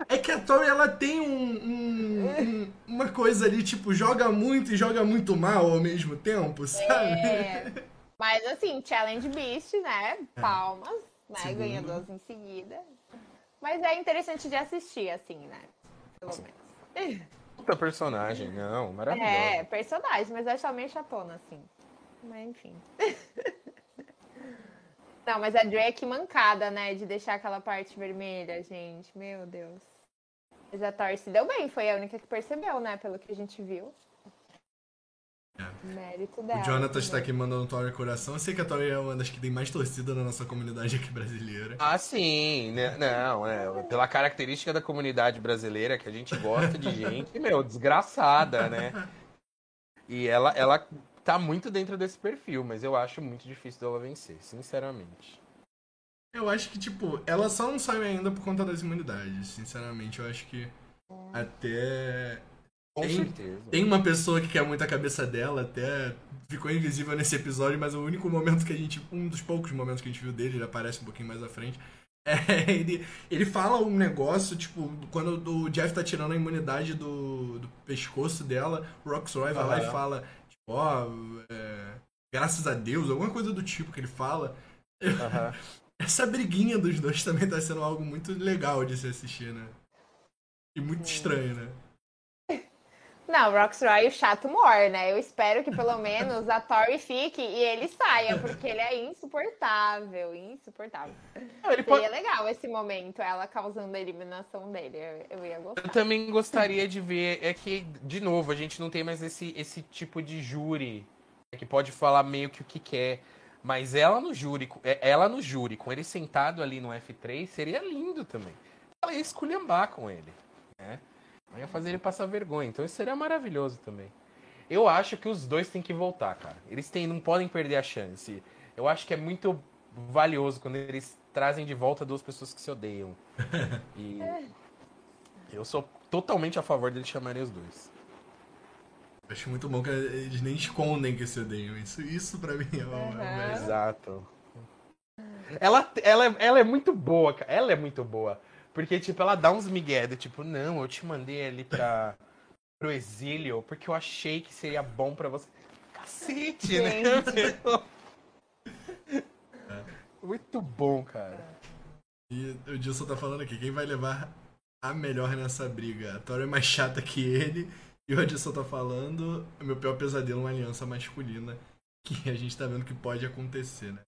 é, é que a Tori, ela tem um, um- um- uma coisa ali, tipo, joga muito e joga muito mal ao mesmo tempo, sabe? é, mas assim, Challenge Beast, né? Palmas, né? Segundo. Ganha duas em seguida. Mas é interessante de assistir, assim, né? Pelo menos. Puta personagem, não, maravilhosa. É, personagem, mas eu acho ela meio chatona, assim. Mas enfim. [LAUGHS] Não, mas a Dre é que mancada, né? De deixar aquela parte vermelha, gente. Meu Deus. Mas a Tor se deu bem, foi a única que percebeu, né? Pelo que a gente viu. Mérito dela. O Jonathan está entendeu? aqui mandando Tori coração. Eu sei que a Tori é uma das que tem mais torcida na nossa comunidade aqui brasileira. Ah, sim, né? Não, é, pela característica da comunidade brasileira, que a gente gosta de [LAUGHS] gente, meu, desgraçada, né? E ela, ela tá muito dentro desse perfil, mas eu acho muito difícil dela vencer, sinceramente. Eu acho que, tipo, ela só não saiu ainda por conta das imunidades. Sinceramente, eu acho que até. Com Tem- certeza. Tem uma pessoa que quer muito a cabeça dela, até ficou invisível nesse episódio, mas o único momento que a gente. Um dos poucos momentos que a gente viu dele, ele aparece um pouquinho mais à frente. [LAUGHS] É, ele, ele fala um negócio, tipo, quando o Jeff tá tirando a imunidade do, do pescoço dela, o Roxroy vai lá e Aham. fala, ó, é, graças a Deus, alguma coisa do tipo que ele fala. Aham. [LAUGHS] Essa briguinha dos dois também tá sendo algo muito legal de se assistir, né? E muito estranho, né? Não, o Roxroy, o chato mor, né? Eu espero que pelo [LAUGHS] menos a Tori fique e ele saia, porque ele é insuportável, insuportável. Não, ele pode- Seria legal esse momento, ela causando a eliminação dele. Eu, eu ia gostar. Eu também gostaria de ver. É que, de novo, a gente não tem mais esse, esse tipo de júri né, que pode falar meio que o que quer. Mas ela no júri, é, ela no júri, com ele sentado ali no F3, seria lindo também. Ela ia esculhambar com ele, né? Ia fazer ele passar vergonha. Então isso seria maravilhoso também. Eu acho que os dois têm que voltar, cara. Eles têm, não podem perder a chance. Eu acho que é muito valioso quando eles trazem de volta duas pessoas que se odeiam. [LAUGHS] E eu sou totalmente a favor deles chamarem os dois. Acho muito bom que eles nem escondem que se odeiam. Isso, isso pra mim é o Uhum. melhor. Exato. Ela, ela, ela é muito boa, cara. Ela é muito boa. Porque, tipo, ela dá uns migué do tipo, não, eu te mandei ali pra, pro exílio porque eu achei que seria bom pra você. Cacete, né? meu? [LAUGHS] Muito bom, cara. E o Dilson tá falando aqui, quem vai levar a melhor nessa briga? A Tori é mais chata que ele. E o Adilson tá falando, meu pior pesadelo é uma aliança masculina. Que a gente tá vendo que pode acontecer, né?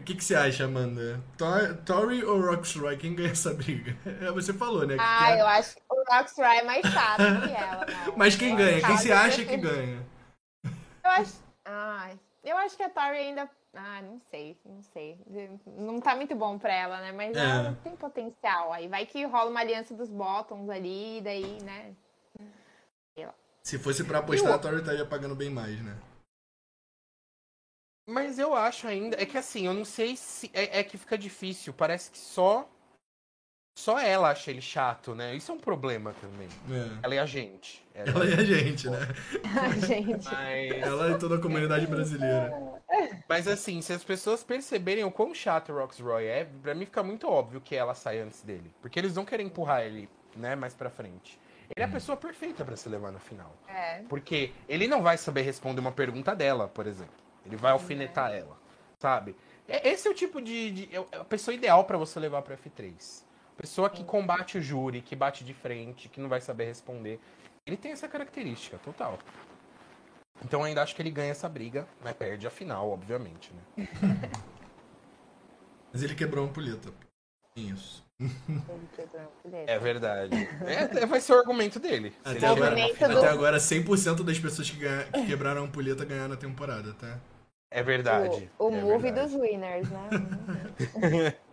O que, que você acha, Amanda? Tor- Tori ou Roxroy? Quem ganha essa briga? [LAUGHS] É, Você falou, né? que Ah, quer- eu acho que o Roxray é mais chato que ela. não. [LAUGHS] Mas quem ganha? Quem você acha que ganha? Eu acho. Ai, eu acho que a Tori ainda. Ah, não sei, não sei. Não tá muito bom pra ela, né? Mas É. ela tem potencial. Aí vai que rola uma aliança dos Bottoms ali, e daí, né? Se fosse pra apostar, a Tori estaria pagando bem mais, né? Mas eu acho ainda. É que assim, eu não sei se. É, é que fica difícil. Parece que só. Só ela acha ele chato, né? Isso é um problema também. É. Ela é a gente. Ela e a gente, né? [LAUGHS] Ai, gente. Mas, Ela e toda a comunidade brasileira. mas assim, se as pessoas perceberem o quão chato o Roxroy é, pra mim fica muito óbvio que ela sai antes dele. Porque eles vão querer empurrar ele, né, mais pra frente. Ele é a pessoa perfeita pra se levar na final. É. Porque ele não vai saber responder uma pergunta dela, por exemplo. Ele vai alfinetar ela, sabe? É- Esse é o tipo de, de- é a pessoa ideal pra você levar pro F3. Pessoa que combate o júri, que bate de frente, que não vai saber responder. Ele tem essa característica, total. Então ainda acho que ele ganha essa briga, mas perde a final, obviamente, né? [LAUGHS] Mas ele quebrou uma ampulheta. Isso. É verdade. É, vai ser o argumento dele. Até agora, do- até agora, 100% das pessoas que, ganha- que quebraram a ampulheta ganharam a temporada, tá? É verdade. O, o é movie verdade. dos winners, né? [LAUGHS]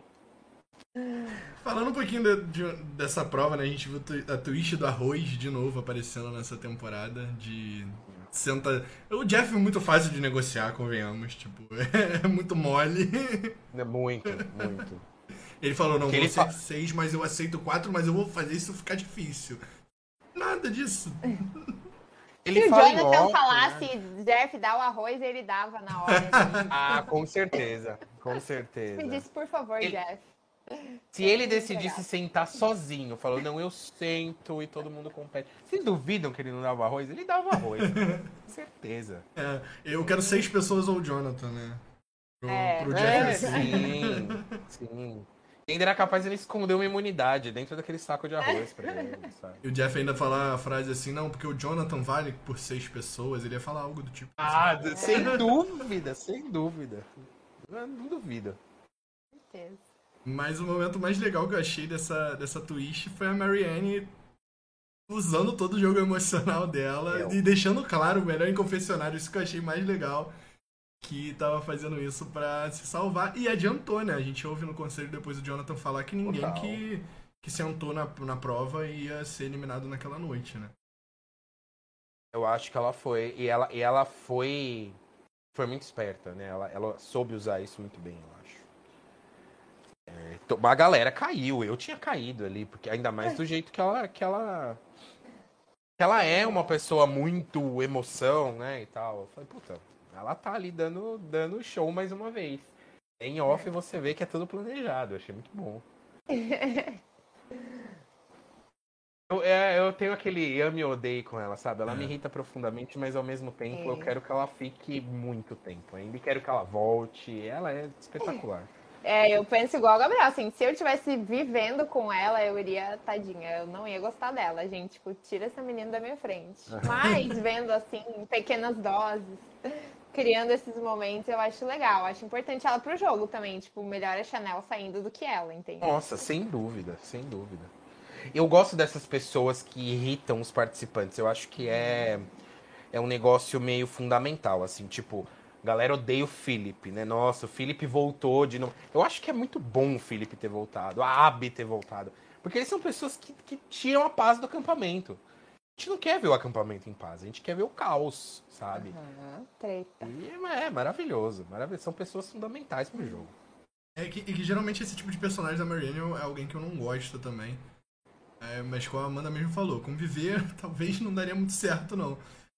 Falando um pouquinho de- de- dessa prova, né? A gente viu a twist do arroz de novo aparecendo nessa temporada. De. Senta. O Jeff é muito fácil de negociar, convenhamos. Tipo, [LAUGHS] é muito mole. É Muito, muito. Ele falou, não, Que vou ser fa- seis, mas eu aceito quatro, mas eu vou fazer isso ficar difícil. Nada disso. Ele Se o Jonathan off, né? falasse, Jeff, dá o arroz, ele dava na hora. [LAUGHS] Ele Ah, com certeza. Com certeza. me disse, por favor, Ele- Jeff. Se ele decidisse sentar sozinho, falou, não, eu sento e todo mundo compete. Vocês duvidam que ele não dava arroz? Ele dava arroz. [LAUGHS] com certeza. É, eu quero seis pessoas ou o Jonathan, né? Pro, É. pro É, Jeff assim. sim, sim. Ainda era capaz de ele esconder uma imunidade dentro daquele saco de arroz pra ele, [LAUGHS] sabe? E o Jeff ainda falar a frase assim, não, porque o Jonathan vale por seis pessoas, ele ia falar algo do tipo. Ah, d- sem [LAUGHS] dúvida, sem dúvida. Eu Não duvido. Com certeza. Mas o momento mais legal que eu achei dessa, dessa twist foi a Marianne usando todo o jogo emocional dela Eu. e deixando claro o melhor em confessionário. Isso que eu achei mais legal. Que tava fazendo isso pra se salvar. E adiantou, né? A gente ouve no conselho depois o Jonathan falar que ninguém Total. que, que sentou na, na prova ia ser eliminado naquela noite, né? Eu acho que ela foi. E ela, e ela foi. Foi muito esperta, né? Ela, ela soube usar isso muito bem, eu acho. É, to- a galera caiu, eu tinha caído ali, porque ainda mais do jeito que ela. Que ela, que ela é uma pessoa muito emoção, né? E tal. Eu falei, puta, ela tá ali dando, dando show mais uma vez. Em off você vê que é tudo planejado, eu achei muito bom. [LAUGHS] Eu, é, eu tenho aquele ame e odeio com ela, sabe? Ela me irrita profundamente, mas ao mesmo tempo eu Sim. quero que ela fique muito tempo ainda. E quero que ela volte. Ela é espetacular. É, eu penso igual a Gabriel, assim, se eu tivesse vivendo com ela, eu iria, tadinha, eu não ia gostar dela, gente, tipo, tira essa menina da minha frente. [LAUGHS] Mas vendo, assim, em pequenas doses, criando esses momentos, eu acho legal, acho importante ela pro jogo também, tipo, melhor a Chanel saindo do que ela, entende? Nossa, sem dúvida, sem dúvida. Eu gosto dessas pessoas que irritam os participantes. Eu acho que é, é um negócio meio fundamental, assim, tipo, galera odeia o Philip, né? Nossa, o Philip voltou de novo. Eu acho que é muito bom o Philip ter voltado, a Abby ter voltado. Porque eles são pessoas que, que tiram a paz do acampamento. A gente não quer ver o acampamento em paz, a gente quer ver o caos, sabe? Uhum, treta. E é, é maravilhoso, maravilhoso. São pessoas fundamentais pro jogo. É que, e que geralmente esse tipo de personagem da Marianne é alguém que eu não gosto também. É, mas como a Amanda mesmo falou, conviver [LAUGHS] talvez não daria muito certo, não.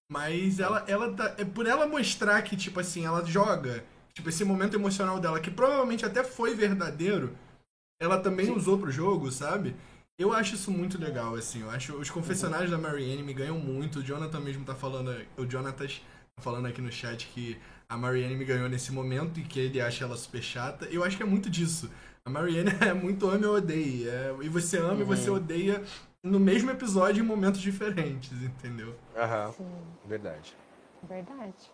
Mas ela, ela tá, é por ela mostrar que, tipo assim, ela joga, tipo, esse momento emocional dela, que provavelmente até foi verdadeiro, ela também Sim. usou pro jogo, sabe? Eu acho isso muito legal, assim. Eu acho os confessionários uhum. da Marianne me ganham muito. O Jonathan mesmo tá falando. O Jonathan tá falando aqui no chat que a Marianne me ganhou nesse momento e que ele acha ela super chata. Eu acho que é muito disso. A Marianne [LAUGHS] é muito ama e odeia. É, e você ama uhum. e você odeia no mesmo episódio em momentos diferentes, entendeu? Aham. Sim. Verdade. Verdade.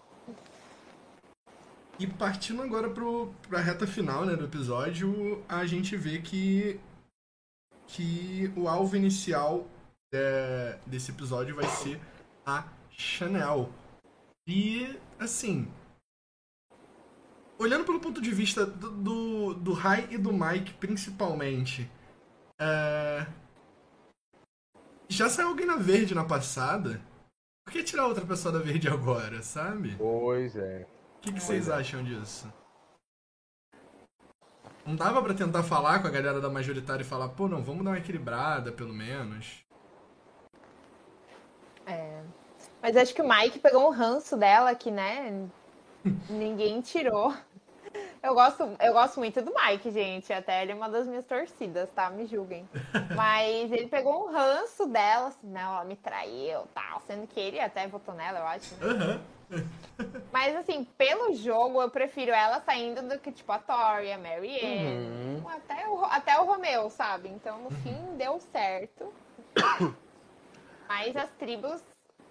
E partindo agora pro, pra reta final né, do episódio, a gente vê que que o alvo inicial é, desse episódio vai ser a Chanel. E, assim. Olhando pelo ponto de vista do, do, do Rai e do Mike, principalmente. É... Já saiu alguém na verde na passada. Por que tirar outra pessoa da verde agora, sabe? Pois é. O que, que vocês é. acham disso? Não dava para tentar falar com a galera da majoritária e falar, pô, não, vamos dar uma equilibrada, pelo menos. É. Mas acho que o Mike pegou um ranço dela que, né? [LAUGHS] ninguém tirou. Eu gosto, eu gosto muito do Mike, gente. Até ele é uma das minhas torcidas, tá? Me julguem. [LAUGHS] Mas ele pegou um ranço dela, assim, não, ela me traiu, tal. Sendo que ele até votou nela, eu acho. Né? Uhum. Mas assim, pelo jogo, eu prefiro ela saindo do que, tipo, a Tori, a Mary Ann, uhum. até, o, até o Romeu, sabe? Então, no fim, deu certo. [COUGHS] Mas as tribos,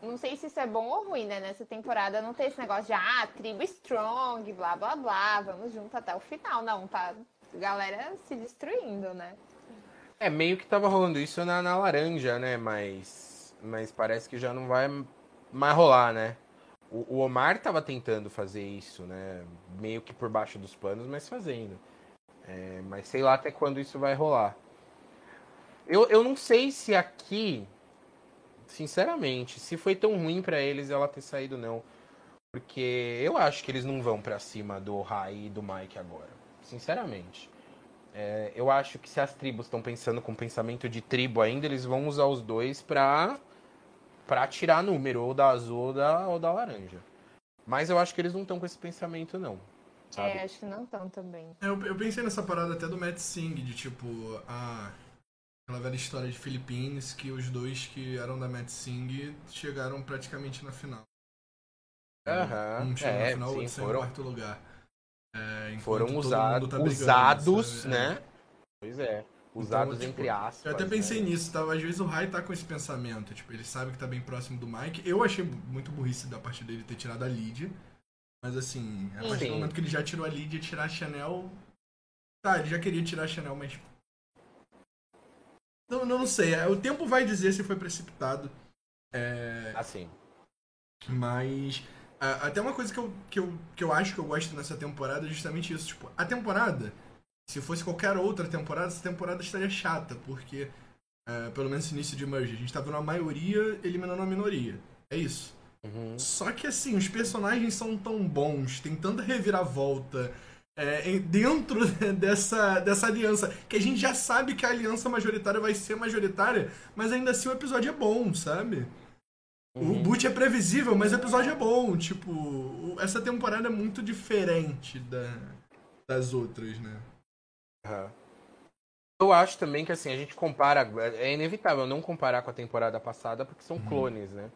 não sei se isso é bom ou ruim, né? Nessa temporada não tem esse negócio de, ah, tribo strong, blá, blá, blá, vamos junto até o final. Não, tá galera se destruindo, né? É, meio que tava rolando isso na, na laranja, né? Mas, mas parece que já não vai mais rolar, né? O, Omar estava tentando fazer isso, né? Meio que por baixo dos panos, mas fazendo. É, mas sei lá até quando isso vai rolar. Eu, eu não sei se aqui, sinceramente, se foi tão ruim para eles ela ter saído, não. Porque eu acho que eles não vão para cima do Rai e do Mike agora. Sinceramente. É, eu acho que se as tribos estão pensando com pensamento de tribo ainda, eles vão usar os dois pra para tirar número, ou da azul ou da, ou da laranja. Mas eu acho que eles não estão com esse pensamento, não. Sabe? É, acho que não estão também. É, eu, eu, pensei nessa parada até do Matt Singh, de tipo, a. Aquela velha história de Philippines, que os dois que eram da Matt Singh chegaram praticamente na final. Aham. Um chegou é, na final, o outro foram... em quarto lugar. É, foram usado, tá usados, né? É. Pois é. Usados então, tipo, entre aspas. Eu até pensei né? nisso, tá? Às vezes o Rai tá com esse pensamento, tipo, ele sabe que tá bem próximo do Mike. Eu achei muito burrice da parte dele ter tirado a Lydia. Mas assim, a partir Sim. do momento que ele já tirou a Lydia tirar a Chanel. Tá, ele já queria tirar a Chanel, mas. Não, não, não sei. É, o tempo vai dizer se foi precipitado. É... Assim. Mas. Até uma coisa que eu, que, eu, que eu acho que eu gosto nessa temporada é justamente isso. Tipo, a temporada se fosse qualquer outra temporada, essa temporada estaria chata, porque, é, pelo menos no início de Merge, a gente tá vendo a maioria eliminando a minoria. É isso. Uhum. Só que assim, os personagens são tão bons, tem tanta reviravolta é, dentro [LAUGHS] dessa, dessa aliança, que a gente já sabe que a aliança majoritária vai ser majoritária, mas ainda assim o episódio é bom, sabe? Uhum. O boot é previsível, mas o episódio é bom. Tipo, essa temporada é muito diferente da, das outras, né? Uhum. Eu acho também que assim, a gente compara. É inevitável não comparar com a temporada passada, porque são uhum. clones, né?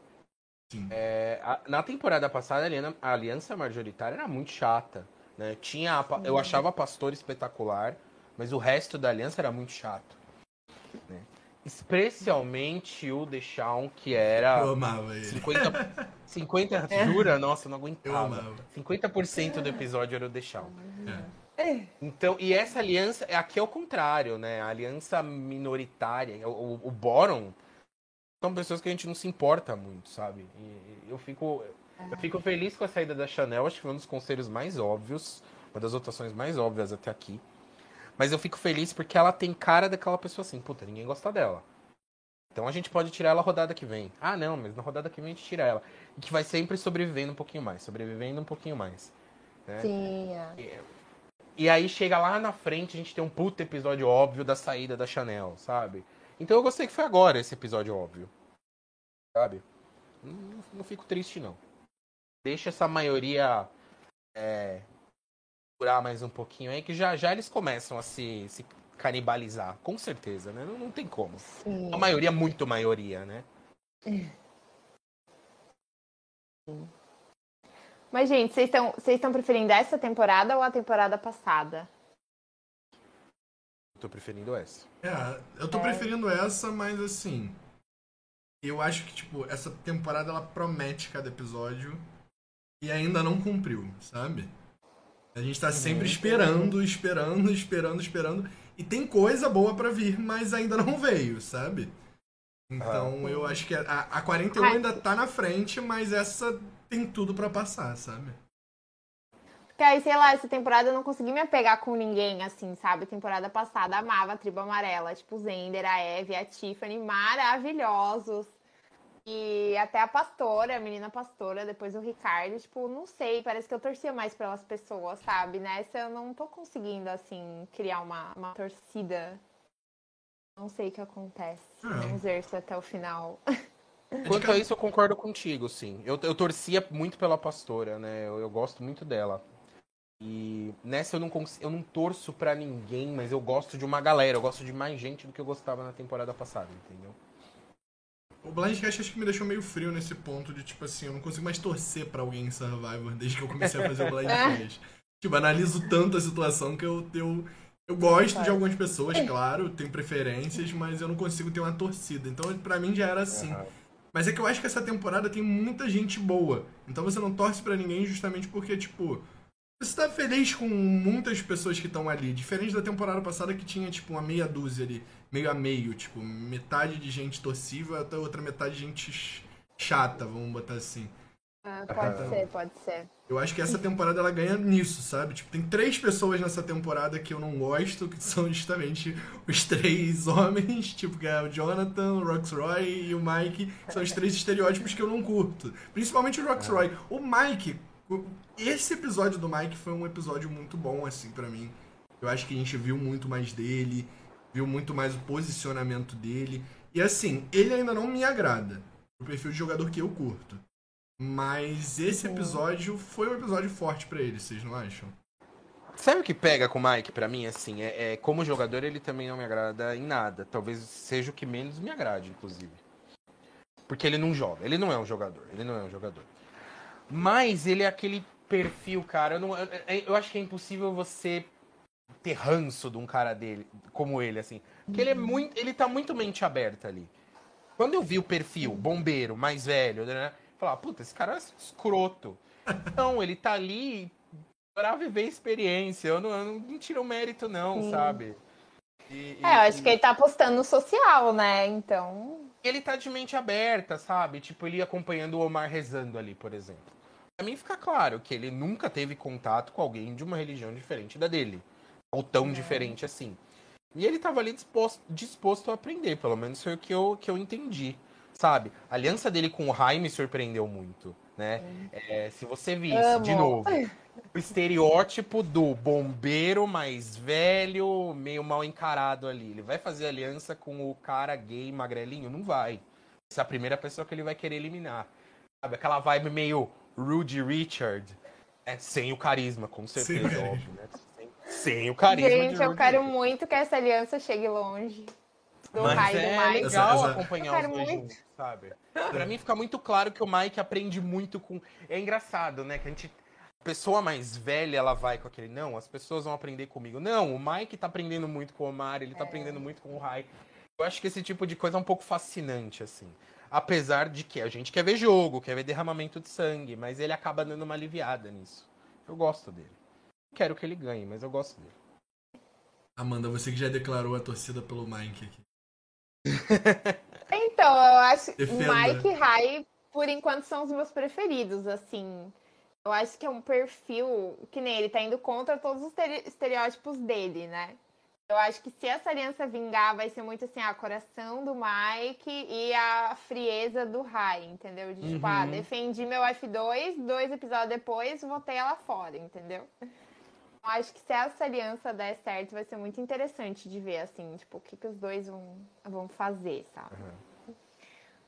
É, a, na temporada passada, a aliança majoritária era muito chata. Né? Tinha a, eu achava a Pastor espetacular, mas o resto da aliança era muito chato. Né? Especialmente o Deshaun, que era. Eu amava ele. 50, 50 [LAUGHS] jura? Nossa, eu não aguentava. Eu amava. 50% do episódio era o Deshaun. É. É. Então, e essa aliança, aqui é o contrário, né? A aliança minoritária, o, o Boron, são pessoas que a gente não se importa muito, sabe? E eu fico. Eu fico feliz com a saída da Chanel, acho que foi um dos conselhos mais óbvios, uma das votações mais óbvias até aqui. Mas eu fico feliz porque ela tem cara daquela pessoa assim, puta, ninguém gosta dela. Então a gente pode tirar ela rodada que vem. Ah, não, mas na rodada que vem a gente tira ela. E que vai sempre sobrevivendo um pouquinho mais, sobrevivendo um pouquinho mais. Né? Sim. É. E, e aí chega lá na frente, a gente tem um puto episódio óbvio da saída da Chanel, sabe? Então eu gostei que foi agora esse episódio óbvio. Sabe? Não, não fico triste, não. Deixa essa maioria é, durar mais um pouquinho aí, que já já eles começam a se, se canibalizar, com certeza, né? Não, não tem como. Sim. A maioria, muito maioria, né? Mas, gente, vocês estão vocês estão preferindo essa temporada ou a temporada passada? Eu tô preferindo essa. É, eu tô É. preferindo essa, mas assim. Eu acho que, tipo, essa temporada ela promete cada episódio e ainda não cumpriu, sabe? A gente tá sempre esperando, esperando, esperando, esperando. E tem coisa boa pra vir, mas ainda não veio, sabe? Então eu acho que a, a 41 Ai. ainda tá na frente, mas essa tem tudo pra passar, sabe? Porque aí, sei lá, essa temporada eu não consegui me apegar com ninguém, assim, sabe? Temporada passada amava a tribo amarela, tipo Zender, a Eve, a Tiffany, maravilhosos. E até a pastora, a menina pastora, depois o Ricardo, tipo, não sei, parece que eu torcia mais pelas pessoas, sabe? Nessa eu não tô conseguindo, assim, criar uma, uma torcida. Não sei o que acontece. É. Vamos ver se até o final. Quanto a isso, eu concordo contigo, sim. Eu, eu torcia muito pela pastora, né? Eu, eu gosto muito dela. E nessa eu não, cons- eu não torço pra ninguém, mas eu gosto de uma galera. Eu gosto de mais gente do que eu gostava na temporada passada, entendeu? O Blindcast acho que me deixou meio frio nesse ponto de, tipo assim, eu não consigo mais torcer pra alguém em Survivor desde que eu comecei a fazer o [LAUGHS] Blindcast. tipo, analiso tanto a situação que eu, eu, eu gosto de algumas pessoas, claro, tenho preferências, mas eu não consigo ter uma torcida. Então, pra mim já era assim. Mas é que eu acho que essa temporada tem muita gente boa. Então você não torce pra ninguém justamente porque, tipo, você tá feliz com muitas pessoas que estão ali. Diferente da temporada passada que tinha, tipo, uma meia dúzia ali, meio a meio, tipo, metade de gente torcível e a outra metade de gente ch- chata, vamos botar assim. Ah, pode Aham. ser, pode ser. Eu acho que essa temporada ela ganha nisso, sabe? Tipo, tem três pessoas nessa temporada que eu não gosto, que são justamente os três homens, tipo, que é o Jonathan, o Roxroy e o Mike, que são os três estereótipos que eu não curto. Principalmente o Roxroy. O Mike, esse episódio do Mike foi um episódio muito bom, assim, pra mim. Eu acho que a gente viu muito mais dele, viu muito mais o posicionamento dele. E assim, ele ainda não me agrada. O perfil de jogador que eu curto. Mas esse episódio foi um episódio forte pra ele, vocês não acham? Sabe o que pega com o Mike pra mim, assim? É, é, como jogador, ele também não me agrada em nada. Talvez seja o que menos me agrade, inclusive. Porque ele não joga. Ele não é um jogador. Ele não é um jogador. Mas ele é aquele perfil, cara. Eu, não, eu, eu acho que é impossível você ter ranço de um cara dele, como ele, assim. Porque ele é muito. Ele tá muito mente aberta ali. Quando eu vi o perfil, bombeiro, mais velho, né? Falar, puta, esse cara é escroto. Não, ele tá ali pra viver a experiência. Eu não, eu não, tiro o mérito, não, Sim. sabe? E- É, eu acho e- que ele tá apostando no social, né? Então. ele tá de mente aberta, sabe? Tipo, ele acompanhando o Omar rezando ali, por exemplo. Pra mim fica claro que ele nunca teve contato com alguém de uma religião diferente da dele. Ou tão diferente assim. E ele tava ali disposto, disposto a aprender, pelo menos foi o que eu, que eu entendi. Sabe? A aliança dele com o Rai me surpreendeu muito, né? É, se você visse, Amo. de novo, o estereótipo do bombeiro mais velho, meio mal encarado ali. Ele vai fazer aliança com o cara gay magrelinho? Não vai. Essa é a primeira pessoa que ele vai querer eliminar. Sabe? Aquela vibe meio Rudy Richard. É, sem o carisma, com certeza, Sem [LAUGHS] o óbvio, né? Sem, sem o carisma. de Gente, eu Rudy quero Richard. muito que essa aliança chegue longe. Do Mas raio é do Mike. legal Essa- essa- acompanhar os dois muito. juntos, sabe? Pra mim fica muito claro que o Mike aprende muito com. É engraçado, né? Que a gente. A pessoa mais velha, ela vai com aquele. Não, as pessoas vão aprender comigo. Não, o Mike tá aprendendo muito com o Omar, ele tá aprendendo muito com o Rai. Eu acho que esse tipo de coisa é um pouco fascinante, assim. Apesar de que a gente quer ver jogo, quer ver derramamento de sangue, mas ele acaba dando uma aliviada nisso. Eu gosto dele. Não quero que ele ganhe, mas eu gosto dele. Amanda, você que já declarou a torcida pelo Mike aqui. [LAUGHS] [LAUGHS] Então, eu acho que. Mike e Rai por enquanto, são os meus preferidos, assim. Eu acho que é um perfil que nem ele tá indo contra todos os estereótipos dele, né? Eu acho que se essa aliança vingar, vai ser muito assim, a coração do Mike e a frieza do Rai, entendeu? De tipo, ah, uhum. ah, defendi meu F2, dois episódios depois, botei ela fora, entendeu? Eu acho que se essa aliança der certo, vai ser muito interessante de ver, assim, tipo, o que, que os dois vão, vão fazer, sabe? Uhum.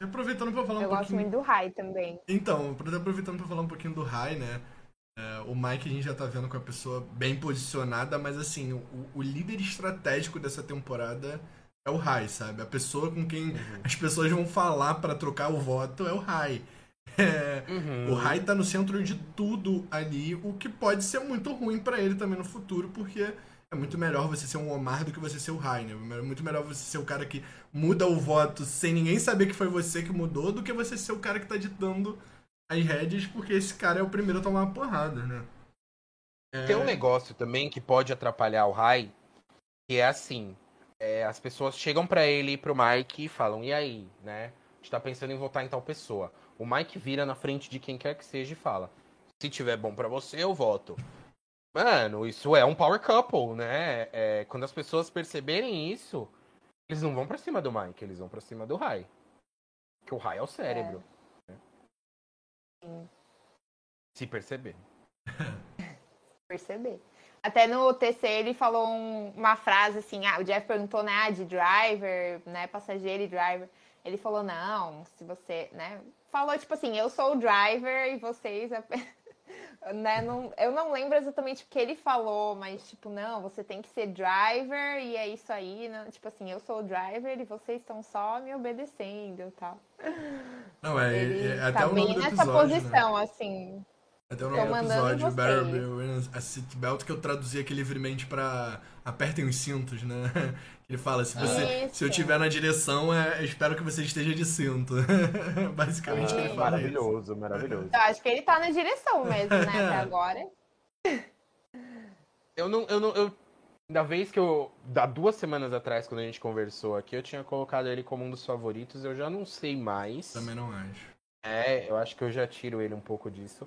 Aproveitando pra falar Eu um pouquinho... Eu gosto muito do Rai também. Então, aproveitando pra falar um pouquinho do Rai, né? É, o Mike a gente já tá vendo com a pessoa bem posicionada, mas assim, o, o líder estratégico dessa temporada é o Rai, sabe? A pessoa com quem uhum. as pessoas vão falar para trocar o voto é o Rai. É, uhum. O Rai tá no centro de tudo ali, o que pode ser muito ruim para ele também no futuro, porque é muito melhor você ser um Omar do que você ser o Rai, né? É muito melhor você ser o cara que muda o voto sem ninguém saber que foi você que mudou, do que você ser o cara que tá ditando as rédeas, porque esse cara é o primeiro a tomar uma porrada, né? É... Tem um negócio também que pode atrapalhar o Rai, que é assim, é, as pessoas chegam para ele e pro Mike e falam, e aí, né? A gente tá pensando em votar em tal pessoa. O Mike vira na frente de quem quer que seja e fala, se tiver bom para você, eu voto. Mano, isso é um power couple, né? É, quando as pessoas perceberem isso, eles não vão para cima do Mike, eles vão para cima do Rai. Que o Rai é o cérebro. É. Se perceber. [LAUGHS] perceber. Até no TC ele falou um, uma frase assim, ah, o Jeff perguntou, né, ah, de driver, né, passageiro e driver. Ele falou, não, se você, né, falou tipo assim, eu sou o driver e vocês [LAUGHS] né, não, eu não lembro exatamente o que ele falou, mas tipo, não, você tem que ser driver e é isso aí, né? tipo assim, eu sou o driver e vocês estão só me obedecendo e tal. Não, é, ele é, é até tá o nome do nessa episódio, né? posição, né? assim. Até o nome do episódio, Barry Williams, a seatbelt, que eu traduzi aqui livremente pra apertem os cintos, né? [LAUGHS] Ele fala, se você se eu estiver na direção, é, espero que você esteja de cinto. [LAUGHS] Basicamente ele fala Maravilhoso, isso. maravilhoso. Eu acho que ele tá na direção mesmo, né, até [LAUGHS] agora. Eu não, eu não, eu... Da vez que eu. Da duas semanas atrás, quando a gente conversou aqui, eu tinha colocado ele como um dos favoritos, eu já não sei mais. Também não acho. É, eu acho que eu já tiro ele um pouco disso.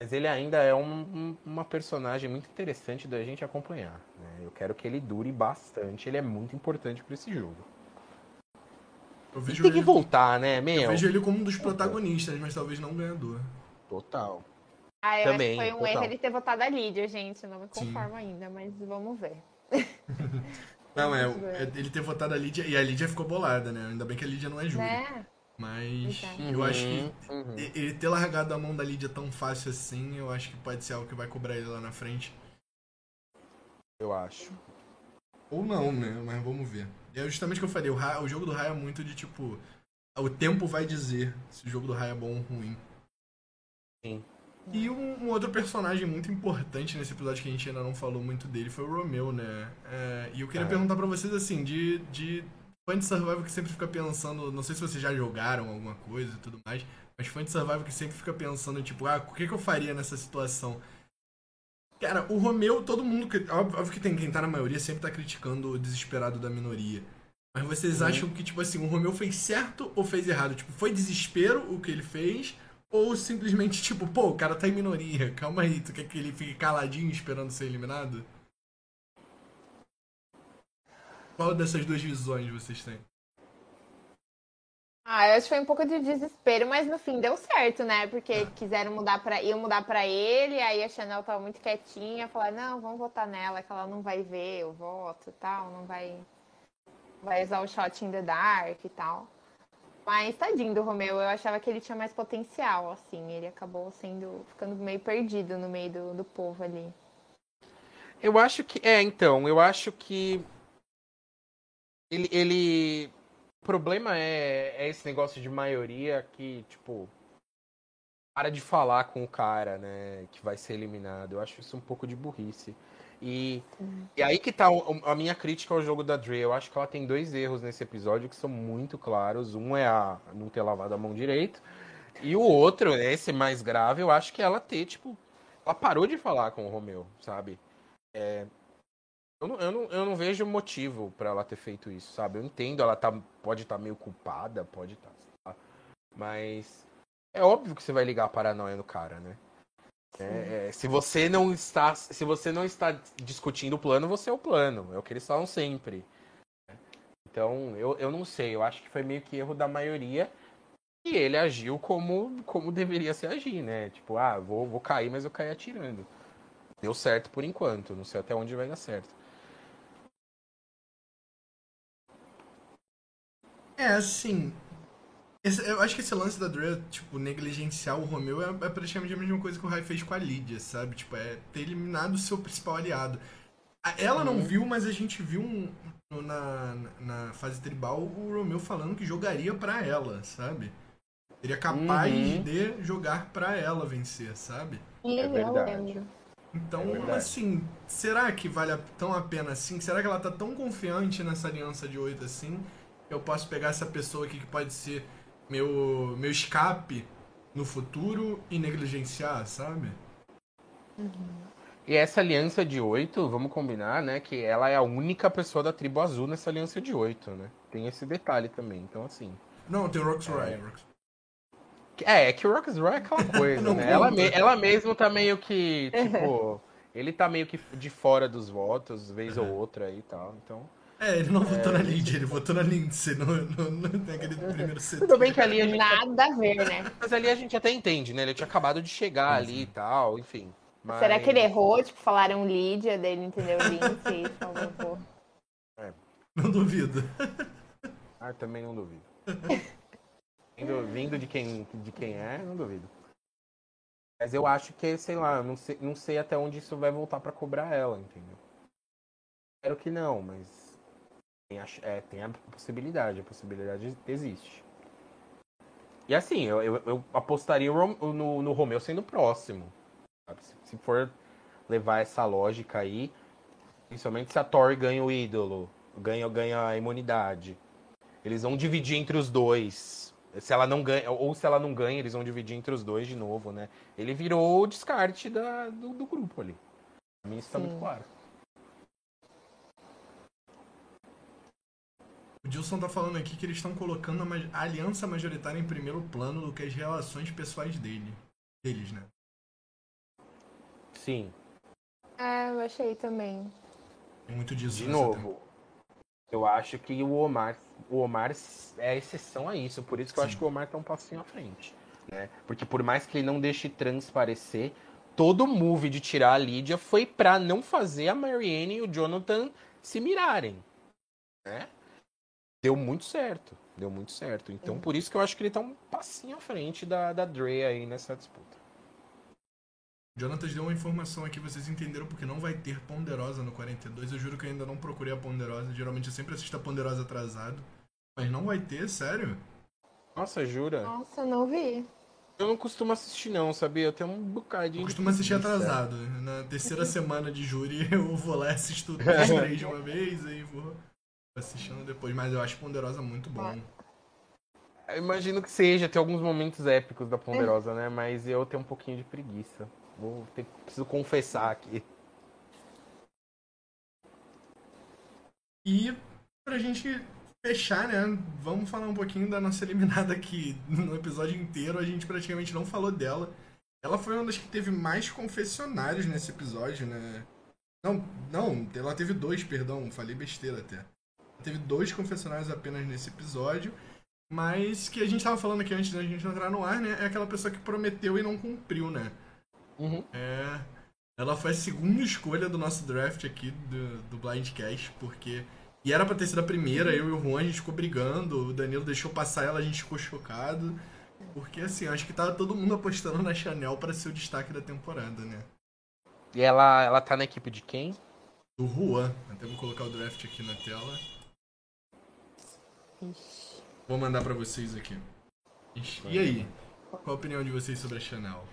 Mas ele ainda é um, um, uma personagem muito interessante da gente acompanhar. Né? Eu quero que ele dure bastante. Ele é muito importante para esse jogo. Eu vejo tem ele, que voltar, né, meu? Eu vejo ele como um dos protagonistas, mas talvez não ganhador. Total. Ah, eu Também, acho que foi um total. erro ele ter votado a Lídia, gente. Eu não me conformo Sim. ainda, mas vamos ver. Não, é, [LAUGHS] é, ele ter votado a Lídia e a Lídia ficou bolada, né? Ainda bem que a Lídia não é júri. Né? Mas eu acho que uhum, uhum. ele ter largado a mão da Lídia tão fácil assim, eu acho que pode ser algo que vai cobrar ele lá na frente. Eu acho. Ou não, né? Mas vamos ver. E é justamente o que eu falei, o, Ra, o jogo do Rai é muito de tipo. O tempo vai dizer se o jogo do Rai é bom ou ruim. Sim. E um, um, outro personagem muito importante nesse episódio que a gente ainda não falou muito dele foi o Romeu, né? É, e eu queria é. perguntar para vocês assim, de, de fã de survival que sempre fica pensando, não sei se vocês já jogaram alguma coisa e tudo mais, mas fã de survival que sempre fica pensando, tipo, ah, o que, que eu faria nessa situação? Cara, o Romeu, todo mundo. Óbvio que tem quem tá na maioria sempre tá criticando o desesperado da minoria. Mas vocês uhum. acham que, tipo assim, o Romeu fez certo ou fez errado? Tipo, foi desespero o que ele fez? Ou simplesmente, tipo, pô, o cara tá em minoria, calma aí, tu quer que ele fique caladinho esperando ser eliminado? Qual dessas duas visões vocês têm? Ah, eu acho que foi um pouco de desespero, mas no fim deu certo, né? Porque ah. quiseram mudar para iam mudar para ele, aí a Chanel tava muito quietinha, falar: "Não, vamos votar nela, que ela não vai ver o voto, tal, não vai vai usar o shot in the dark e tal". Mas tadinho do Romeu, eu achava que ele tinha mais potencial, assim, ele acabou sendo ficando meio perdido no meio do, do povo ali. Eu acho que é, então, eu acho que ele, ele. O problema é, é esse negócio de maioria que, tipo. Para de falar com o cara, né? Que vai ser eliminado. Eu acho isso um pouco de burrice. E, e aí que tá a minha crítica ao jogo da Dre. Eu acho que ela tem dois erros nesse episódio que são muito claros. Um é a não ter lavado a mão direito. E o outro, esse mais grave, eu acho que ela ter, tipo. Ela parou de falar com o Romeu, sabe? É, eu não, eu não, eu não vejo motivo para ela ter feito isso, sabe? Eu entendo, ela tá, pode estar tá meio culpada, pode estar, tá, mas é óbvio que você vai ligar a paranoia no cara, né? É, é, se você não está se você não está discutindo o plano você é o plano. É o que eles falam sempre. Então eu, eu não sei. Eu acho que foi meio que erro da maioria. E ele agiu como como deveria se agir né? Tipo ah vou, vou cair mas eu caí atirando. Deu certo por enquanto. Não sei até onde vai dar certo é assim esse, eu acho que esse lance da Drea, tipo, negligenciar o Romeu é, é praticamente a mesma coisa que o Rai fez com a Lídia, sabe? Tipo, é ter eliminado o seu principal aliado. Ela não uhum. viu, mas a gente viu um, na, na fase tribal o Romeu falando que jogaria para ela, sabe? Seria capaz uhum. de jogar para ela vencer, sabe? É verdade. Então, é assim, será que vale tão a pena assim? Será que ela tá tão confiante nessa aliança de oito assim? Eu posso pegar essa pessoa aqui que pode ser meu, meu escape no futuro e negligenciar, sabe? Uhum. E essa aliança de oito, vamos combinar, né? Que ela é a única pessoa da tribo azul nessa aliança de oito, né? Tem esse detalhe também, então assim. Não, tem o Roxray. É, é, é que o Roxray é aquela [LAUGHS] coisa, né? Ela, me, ela mesmo tá meio que, [LAUGHS] tipo... ele tá meio que de fora dos votos, vez ou outra aí e tal, então... É, ele não votou é... na Lindsay, ele votou na Lindsay, não, não, não tem aquele primeiro setor. Tudo bem que ali a gente... Nada a ver, né? Mas ali a gente até entende, né? Ele tinha acabado de chegar ali e tal, enfim. Mas... Será que ele errou? Tipo, falaram Lídia, dele entendeu Lindsay [LAUGHS] e falou, É. Não duvido. Ah, também não duvido. vindo, vindo de, quem, de quem é, não duvido. Mas eu acho que, sei lá, não sei, não sei até onde isso vai voltar para cobrar ela, entendeu? Espero que não, mas tem a, é, tem a possibilidade, a possibilidade existe. E assim, eu, eu, eu apostaria no, no, no Romeu sendo próximo. Se, se for levar essa lógica aí, principalmente se a Thor ganha o ídolo, ganha, ganha a imunidade. Eles vão dividir entre os dois. Se ela não ganha, ou se ela não ganha, eles vão dividir entre os dois de novo, né? Ele virou o descarte da, do, do grupo ali. Pra mim isso tá muito claro. O Dilson tá falando aqui que eles estão colocando a, aliança majoritária em primeiro plano do que as relações pessoais dele. Deles, né? Sim. É, eu achei também. Tem muito disso. De novo, tempo. eu acho que o Omar, o Omar é a exceção a isso. Por isso que eu Sim. acho que o Omar tá um passinho à frente. Né? Porque por mais que ele não deixe transparecer, todo o move de tirar a Lídia foi pra não fazer a Marianne e o Jonathan se mirarem. Né? Deu muito certo. Deu muito certo. Então, é. por isso que eu acho que ele tá um passinho à frente da, da Dre aí nessa disputa. Jonatas deu uma informação aqui, vocês entenderam porque não vai ter ponderosa no 42. Eu juro que eu ainda não procurei a ponderosa. Geralmente eu sempre assisto a ponderosa atrasado. Mas não vai ter, sério? Nossa, jura? Nossa, não vi. Eu não costumo assistir, não, sabia? Eu tenho um bocadinho. Eu costumo assistir atrasado. Na terceira [LAUGHS] semana de júri [LAUGHS] eu vou lá e assisto [LAUGHS] os três de uma vez, aí vou assistindo depois, mas eu acho Ponderosa muito bom. Eu imagino que seja, tem alguns momentos épicos da Ponderosa, né? Mas eu tenho um pouquinho de preguiça. Vou ter, preciso confessar aqui. E pra gente fechar, né? Vamos falar um pouquinho da nossa eliminada aqui. No episódio inteiro a gente praticamente não falou dela. Ela foi uma das que teve mais confessionários nesse episódio, né? Não, não, ela teve dois, perdão, falei besteira até. Teve dois confessionários apenas nesse episódio. Mas que a gente tava falando aqui antes da gente entrar no ar, né? É aquela pessoa que prometeu e não cumpriu, né? Uhum. É. Ela foi a segunda escolha do nosso draft aqui do, do Blindcast, porque. E era pra ter sido a primeira, eu e o Juan, a gente ficou brigando, o Danilo deixou passar ela, a gente ficou chocado. Porque assim, acho que tava todo mundo apostando na Chanel para ser o destaque da temporada, né? E ela, ela tá na equipe de quem? Do Juan. Até vou colocar o draft aqui na tela. Ixi. Vou mandar para vocês aqui. Ixi. E aí? Qual a opinião de vocês sobre a Chanel?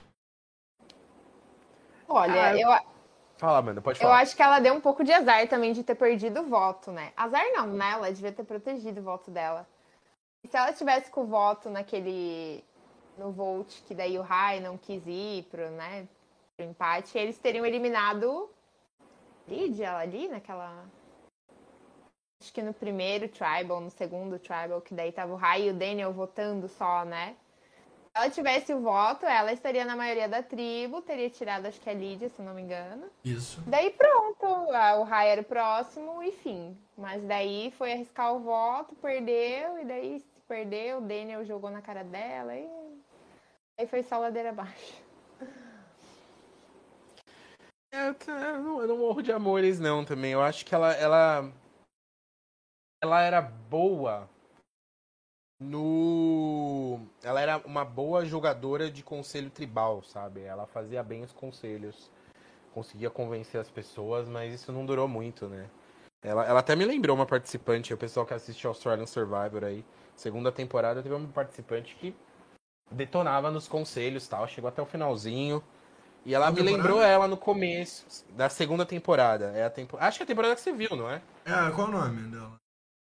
Olha, ah, eu. Fala, Amanda, pode falar. Eu acho que ela deu um pouco de azar também de ter perdido o voto, né? Azar não, né? Ela devia ter protegido o voto dela. E se ela tivesse com o voto naquele. no Volt, que daí o Rai não quis ir pro, né? Pro empate, eles teriam eliminado Lídia ali naquela acho que no primeiro Tribal, no segundo Tribal, que daí tava o Rai e o Daniel votando só, né? ela tivesse o voto, ela estaria na maioria da tribo, teria tirado, acho que a Lídia, se não me engano. Isso. Daí pronto, o Rai era o próximo e fim. Mas daí foi arriscar o voto, perdeu, e daí se perdeu, o Daniel jogou na cara dela e aí foi só ladeira abaixo. É, eu, eu não, eu não morro de amores, não, também. Eu acho que ela, ela. Ela era boa no. Ela era uma boa jogadora de conselho tribal, sabe? Ela fazia bem os conselhos. Conseguia convencer as pessoas, mas isso não durou muito, né? Ela, ela até me lembrou uma participante, o pessoal que assiste Australian Survivor aí. Segunda temporada teve uma participante que detonava nos conselhos tal, chegou até o finalzinho. E ela me lembrou ela no começo da segunda temporada. É a tempo... Acho que é a temporada que você viu, não é? É, qual o nome dela?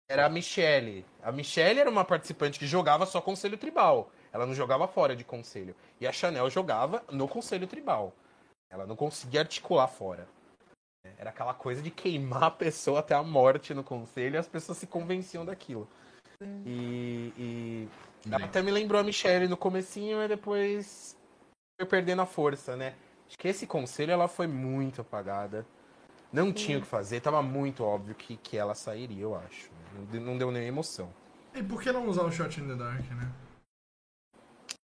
Era a Michelle. A Michelle era uma participante que jogava só conselho tribal. Ela não jogava fora de conselho. E a Chanel jogava no conselho tribal. Ela não conseguia articular fora. Era aquela coisa de queimar a pessoa até a morte no conselho e as pessoas se convenciam daquilo. E, e ela até me lembrou a Michelle no comecinho e depois foi perdendo a força, né? Acho que esse conselho ela foi muito apagada. Não tinha o que fazer, tava muito óbvio que, que ela sairia, eu acho. Não de- Não deu nem emoção. E por que não usar o Shot in the Dark, né?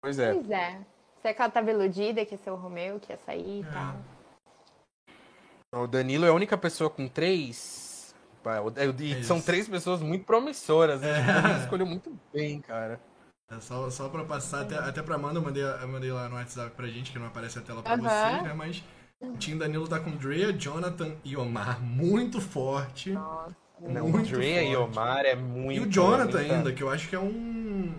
Pois é. Pois é. Será que ela tava iludida que ia ser o Romeu, que ia sair e É. tal? O Danilo é a única pessoa com três. É, E É são três pessoas muito promissoras. né? É. O Danilo escolheu muito bem, cara. É só, só pra passar, até, até pra Amanda, eu mandei, eu mandei lá no WhatsApp pra gente, que não aparece a tela pra Aham. vocês, né? Mas o time Danilo tá com Drea, Jonathan e Omar muito forte. Nossa. Não, Muito Drea e forte. Omar é muito. E o Jonathan muita- ainda, que eu acho que é um.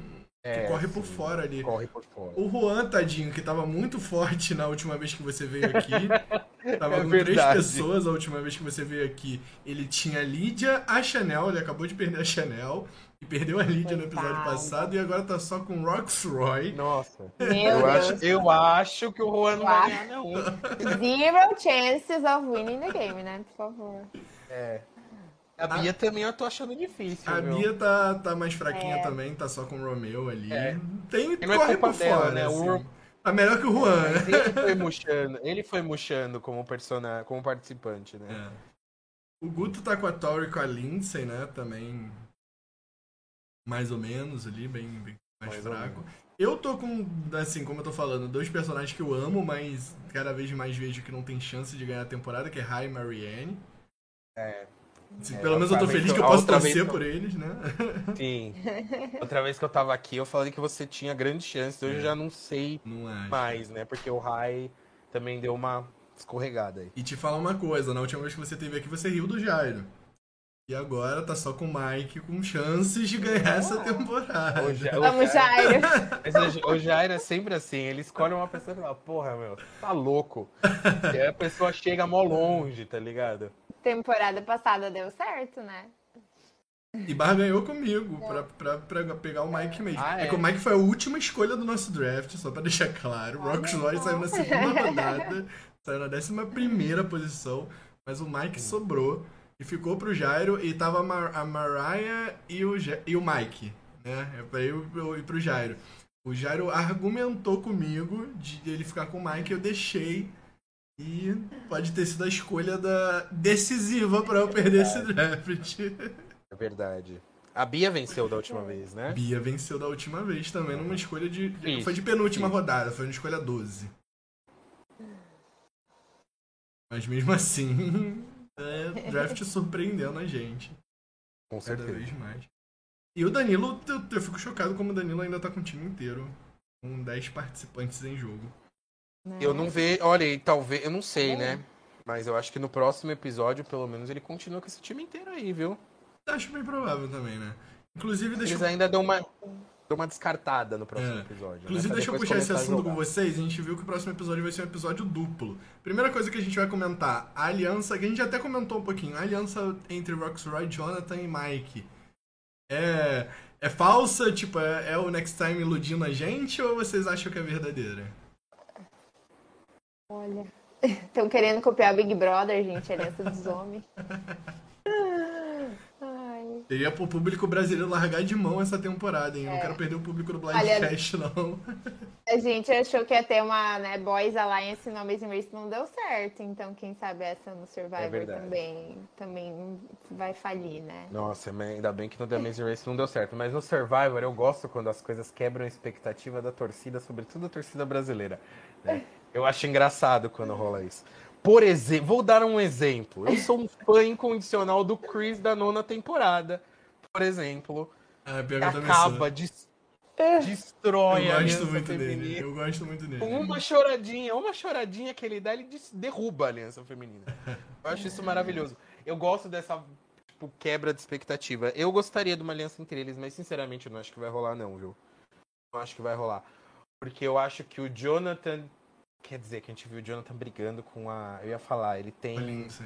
É, que corre por fora ali. Corre por fora. O Juan, tadinho, que tava muito forte na última vez que você veio aqui. [LAUGHS] Tava É com três verdade. pessoas a última vez que você veio aqui. Ele tinha a Lídia, a Chanel, ele acabou de perder a Chanel. E perdeu a Lídia no episódio passado. E agora tá só com Roxroy. Nossa. Meu Eu Deus. acho, eu acho que o Juan não vai ganhar, não. Zero chances of winning the game, né? Por favor. É. A Bia também eu tô achando difícil. A? Bia tá, tá mais fraquinha É. também, tá só com o Romeu ali. É. Tem, E não é corre por dela, fora, né? O assim. Rom- Tá melhor que o Juan, né? Mas ele foi murchando, ele foi murchando como personagem, como participante, né? É. O Guto tá com a Tori e com a Lindsay, né? Também. Mais ou menos ali, bem, bem mais, Mais fraco. Eu tô com, assim, como eu tô falando, dois personagens que eu amo, mas cada vez mais vejo que não tem chance de ganhar a temporada, que é Rai e Marianne. É. Se- É, Pelo menos eu tô feliz que eu posso torcer por eles, né? Sim. [LAUGHS] Outra vez que eu tava aqui, eu falei que você tinha grande chance. Hoje É. eu já não sei Não mais, né? Porque o Rai também deu uma escorregada aí. E te falar uma coisa, na última vez que você teve aqui, você riu do Jairo. E agora tá só com o Mike com chances de ganhar essa temporada. O Ja- Vamos, Jairo- [LAUGHS] o Jairo é sempre assim, ele escolhe uma pessoa e fala, porra, meu, tá louco. [LAUGHS] E aí a pessoa chega mó longe, tá ligado? Temporada passada deu certo, né? E Bar ganhou comigo pra, pra, pra pegar o Mike mesmo. Ah, é. é? que o Mike foi a última escolha do nosso draft, só pra deixar claro. O Rox Roy saiu na segunda [LAUGHS] rodada, saiu na décima primeira posição, mas o Mike sobrou e ficou pro Jairo e tava a, Mar a Mariah e o, Ja- e o Mike, né? É pra eu, eu ir pro Jairo. O Jairo argumentou comigo de ele ficar com o Mike, eu deixei. E pode ter sido a escolha da decisiva pra eu perder esse draft. É verdade. A Bia venceu da última vez, né? Bia venceu da última vez também numa escolha de. Isso, foi de penúltima isso. rodada, foi na escolha 12. Mas mesmo assim, [LAUGHS] é, o draft surpreendendo a gente. Com Cada certeza. vez mais. E o Danilo, eu, eu fico chocado como o Danilo ainda tá com o time inteiro. Com 10 participantes em jogo. Eu não vejo, olha, e talvez, eu não sei, né? Mas eu acho que no próximo episódio, pelo menos, ele continua com esse time inteiro aí, viu? Acho bem provável também, né? Inclusive, deixa Eles eu ainda dão uma, dão uma descartada no próximo É. episódio. né? Inclusive, Pra deixa eu puxar esse assunto com vocês. A gente viu que o próximo episódio vai ser um episódio duplo. Primeira coisa que a gente vai comentar: a aliança, que a gente até comentou um pouquinho, a aliança entre Roxroy, Jonathan e Mike. É, é falsa? Tipo, é, é o Next Time iludindo a gente ou vocês acham que é verdadeira? Olha. [LAUGHS] Estão querendo copiar Big Brother, gente, a aliança dos homens. [LAUGHS] Seria pro público brasileiro largar de mão essa temporada, hein? Eu não quero perder o público do Olha- Blindcast, não. [LAUGHS] A gente achou que ia ter uma, né, Boys Alliance no Amazing Race, não deu certo. Então, quem sabe essa no Survivor verdade. também, também vai falir, né? Nossa, mas ainda bem que no The Amazing Race não deu certo. Mas no Survivor eu gosto quando as coisas quebram a expectativa da torcida, sobretudo a torcida brasileira. né? Eu acho engraçado quando rola isso. Por exemplo, vou dar um exemplo. Eu sou um fã incondicional do Chris da nona temporada, por exemplo. Ah, Que acaba, sou. des- destrói Eu a gosto aliança muito feminina. dele. Eu gosto muito dele. Com uma choradinha, uma choradinha que ele dá, ele derruba a aliança feminina. Eu acho isso maravilhoso. Eu gosto dessa tipo, quebra de expectativa. Eu gostaria de uma aliança entre eles, mas sinceramente eu não acho que vai rolar, não, viu? Não acho que vai rolar. Porque eu acho que o Jonathan. Quer dizer, que a gente viu o Jonathan brigando com a. Eu ia falar, ele tem. Lindsay.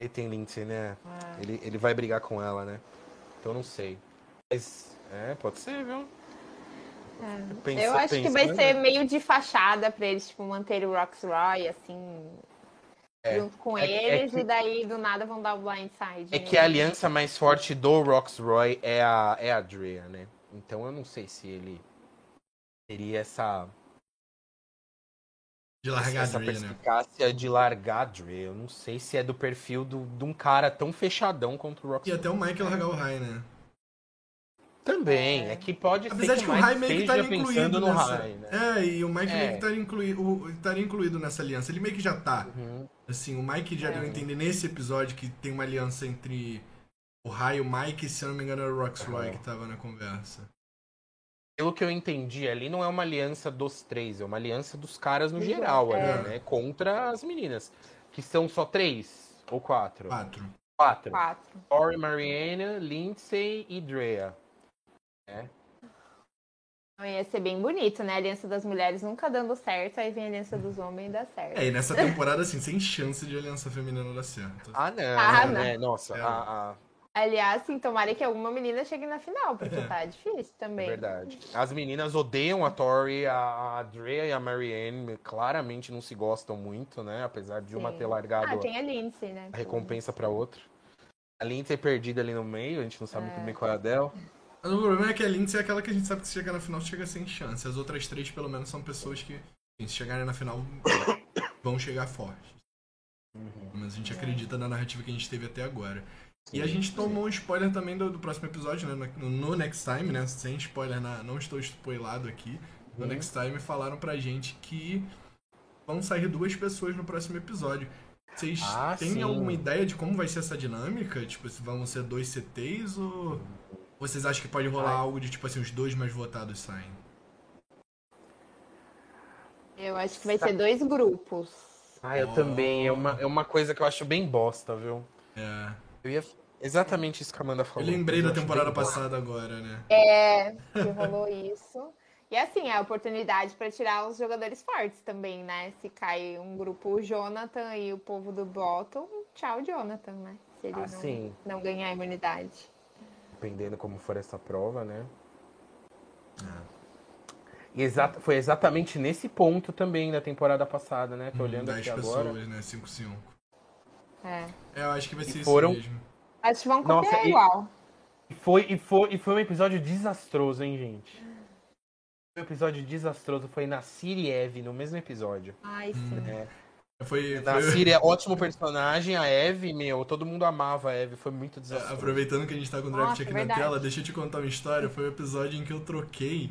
Ele tem Lindsay, né? Ah. Ele, ele vai brigar com ela, né? Então eu não sei. Mas. É, pode ser, viu? Pensa- Eu acho que vai pensando- ser meio de fachada pra eles, tipo, manter o Rox Roy, assim, É. junto com É é eles, que- e daí do nada vão dar o blindside. É que a aliança mais forte do Roxroy é a, é a Drea, né? Então eu não sei se ele teria essa, De largar essa Drea, né? perspicácia de largar a Drea. Eu não sei se é do perfil do, de um cara tão fechadão quanto o E Roxroy. até o Michael largar o Rai, né? Também, É. é que pode Apesar ser de que o Rai Mike meio que estaria incluído pensando no nessa... Rai, né? É, e o Mike É. meio que estaria incluído, estaria incluído nessa aliança. Ele meio que já tá. Uhum. Assim, o Mike já É. deu a entender nesse episódio que tem uma aliança entre o Rai e o Mike, e se eu não me engano era o Roxroy que tava na conversa. Pelo que eu entendi ali, não é uma aliança dos três, é uma aliança dos caras no Dos geral, dois, ali, é. né? Contra as meninas. Que são só três ou quatro? Quatro. Quatro. Quatro. Tori, Mariana, Lindsay e Drea. Então ia ser bem bonito, né? A aliança das mulheres nunca dando certo, aí vem a aliança dos homens e dá certo. É, e nessa temporada, assim, sem chance de aliança feminina dar certo. Ah, não. Ah, né? Nossa, É. a, a- Aliás, assim, tomara que alguma menina chegue na final, porque É. tá [LAUGHS] difícil também. verdade. As meninas odeiam a Tori, a, a Drea e a Marianne. Claramente não se gostam muito, né? Apesar de uma Sim. ter largado Ah, tem a Lindsay, né? a recompensa pra outra. A Lindsay é perdida ali no meio, a gente não sabe É. muito bem qual é a dela. Mas o problema é que a Lindsay é aquela que a gente sabe que se chegar na final chega sem chance. As outras três, pelo menos, são pessoas que, se chegarem na final, [COUGHS] vão chegar fortes. Mas a gente acredita na narrativa que a gente teve até agora. E a gente tomou um spoiler também do, do próximo episódio, né? No, no Next Time, né? Sem spoiler, na, não estou spoilado aqui. No Uhum. Next Time falaram pra gente que vão sair duas pessoas no próximo episódio. Vocês Ah, têm sim. alguma ideia de como vai ser essa dinâmica? Tipo, se vão ser dois CTs ou. Vocês acham que pode rolar Ai. algo de tipo assim, os dois mais votados saem? Eu acho que vai ser dois grupos. Ah, eu Oh. também. É uma, é uma coisa que eu acho bem bosta, viu? É. Eu ia. Exatamente isso que a Amanda Eu falou. lembrei Eu da acho temporada passada agora, né? É, que rolou isso. E assim, é a oportunidade pra tirar os jogadores fortes também, né? Se cai um grupo o Jonathan e o povo do Bottom, tchau, Jonathan, né? Se ele Ah, não, sim. não ganhar a imunidade. Dependendo como for essa prova, né? E exata, foi exatamente nesse ponto também da temporada passada, né? Tô olhando 10 aqui pessoas, agora. né? 5 5 É. É, eu acho que vai E ser foram- isso mesmo. Acho que vão Nossa, copiar e- igual. E foi, e, foi, e foi um episódio desastroso, hein, gente? Foi um episódio desastroso. Foi na Siri Eve, no mesmo episódio. Ai, sim. É. Foi, Na foi- Siri é ótimo personagem, a Eve, meu, todo mundo amava a Eve, foi muito desastroso. Aproveitando que a gente tá com o draft Nossa, aqui verdade. na tela, deixa eu te contar uma história. Foi o episódio em que eu troquei.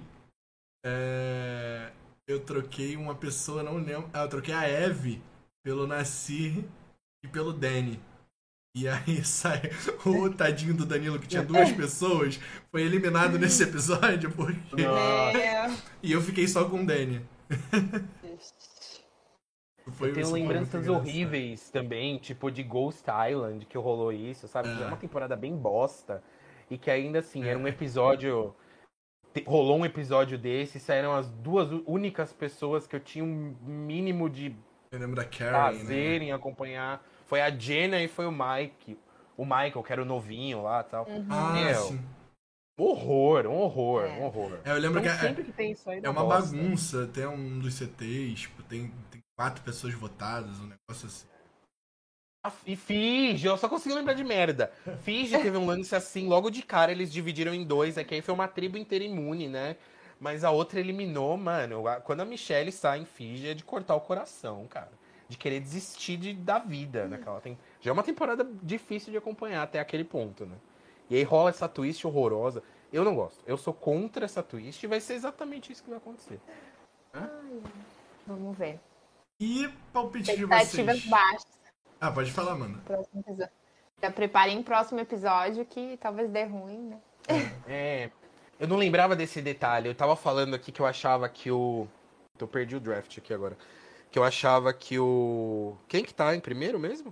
é, Eu troquei uma pessoa, não lembro. Ah, eu troquei a Eve pelo Nassir e pelo Danny. E aí [LAUGHS] sai o tadinho do Danilo, que tinha duas pessoas, foi eliminado nesse [LAUGHS] episódio, porque. É. E eu fiquei só com o Danny. [LAUGHS] Foi, Eu tenho lembranças horríveis também, tipo de Ghost Island, que rolou isso, sabe? É. Que é uma temporada bem bosta. E que ainda assim, era um episódio. te- Rolou um episódio desse, saíram as duas únicas pessoas que eu tinha um mínimo de Eu lembro da Carrie, prazer né? em acompanhar. Foi a Jenna e foi o Mike. O Michael, que era o novinho lá e tal. Ah, Meu, sim. Horror, um horror, É. um horror. É, eu lembro Então, que é, sempre que tem isso aí, é dá uma bosta. bagunça, até um dos CTs, tipo, tem, tem quatro pessoas votadas, um negócio assim. E Fiji, eu só consigo lembrar de merda. Fiji teve um lance assim, logo de cara eles dividiram em dois, é que aí foi uma tribo inteira imune, né? Mas a outra eliminou, mano. Quando a Michelle sai em Fiji é de cortar o coração, cara. De querer desistir de, da vida naquela tem... Já é uma temporada difícil de acompanhar até aquele ponto, né? E aí rola essa twist horrorosa. Eu não gosto. Eu sou contra essa twist e vai ser exatamente isso que vai acontecer. Ai, vamos ver. E palpite de vocês? baixas. Ah, pode falar, mano. Já preparem o próximo episódio que talvez dê ruim, né? É. Eu não lembrava desse detalhe. Eu tava falando aqui que eu achava que o. Eu perdi o draft aqui agora. Que eu achava que o. Quem que tá em primeiro mesmo?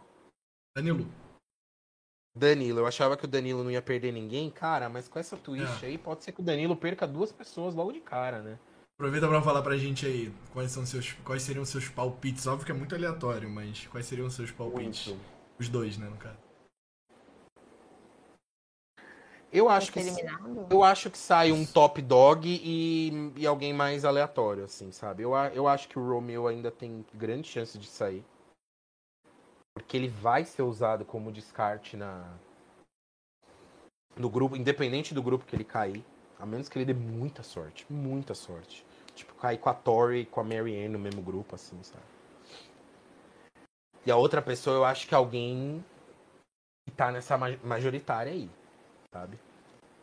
Danilo. Danilo, eu achava que o Danilo não ia perder ninguém, cara, mas com essa twist é. aí, pode ser que o Danilo perca duas pessoas logo de cara, né? Aproveita para falar pra gente aí quais são seus, quais seriam seus palpites. Óbvio que é muito aleatório, mas quais seriam os seus palpites? Muito. Os dois, né, no caso. Eu acho que eu acho que sai um top dog e, e alguém mais aleatório, assim, sabe? Eu, eu acho que o Romeo ainda tem grande chance de sair. Porque ele vai ser usado como descarte na no grupo, independente do grupo que ele cair, a menos que ele dê muita sorte, muita sorte. Tipo, cair com a Tori e com a Marianne no mesmo grupo, assim, sabe? E a outra pessoa, eu acho que alguém que tá nessa majoritária aí, sabe?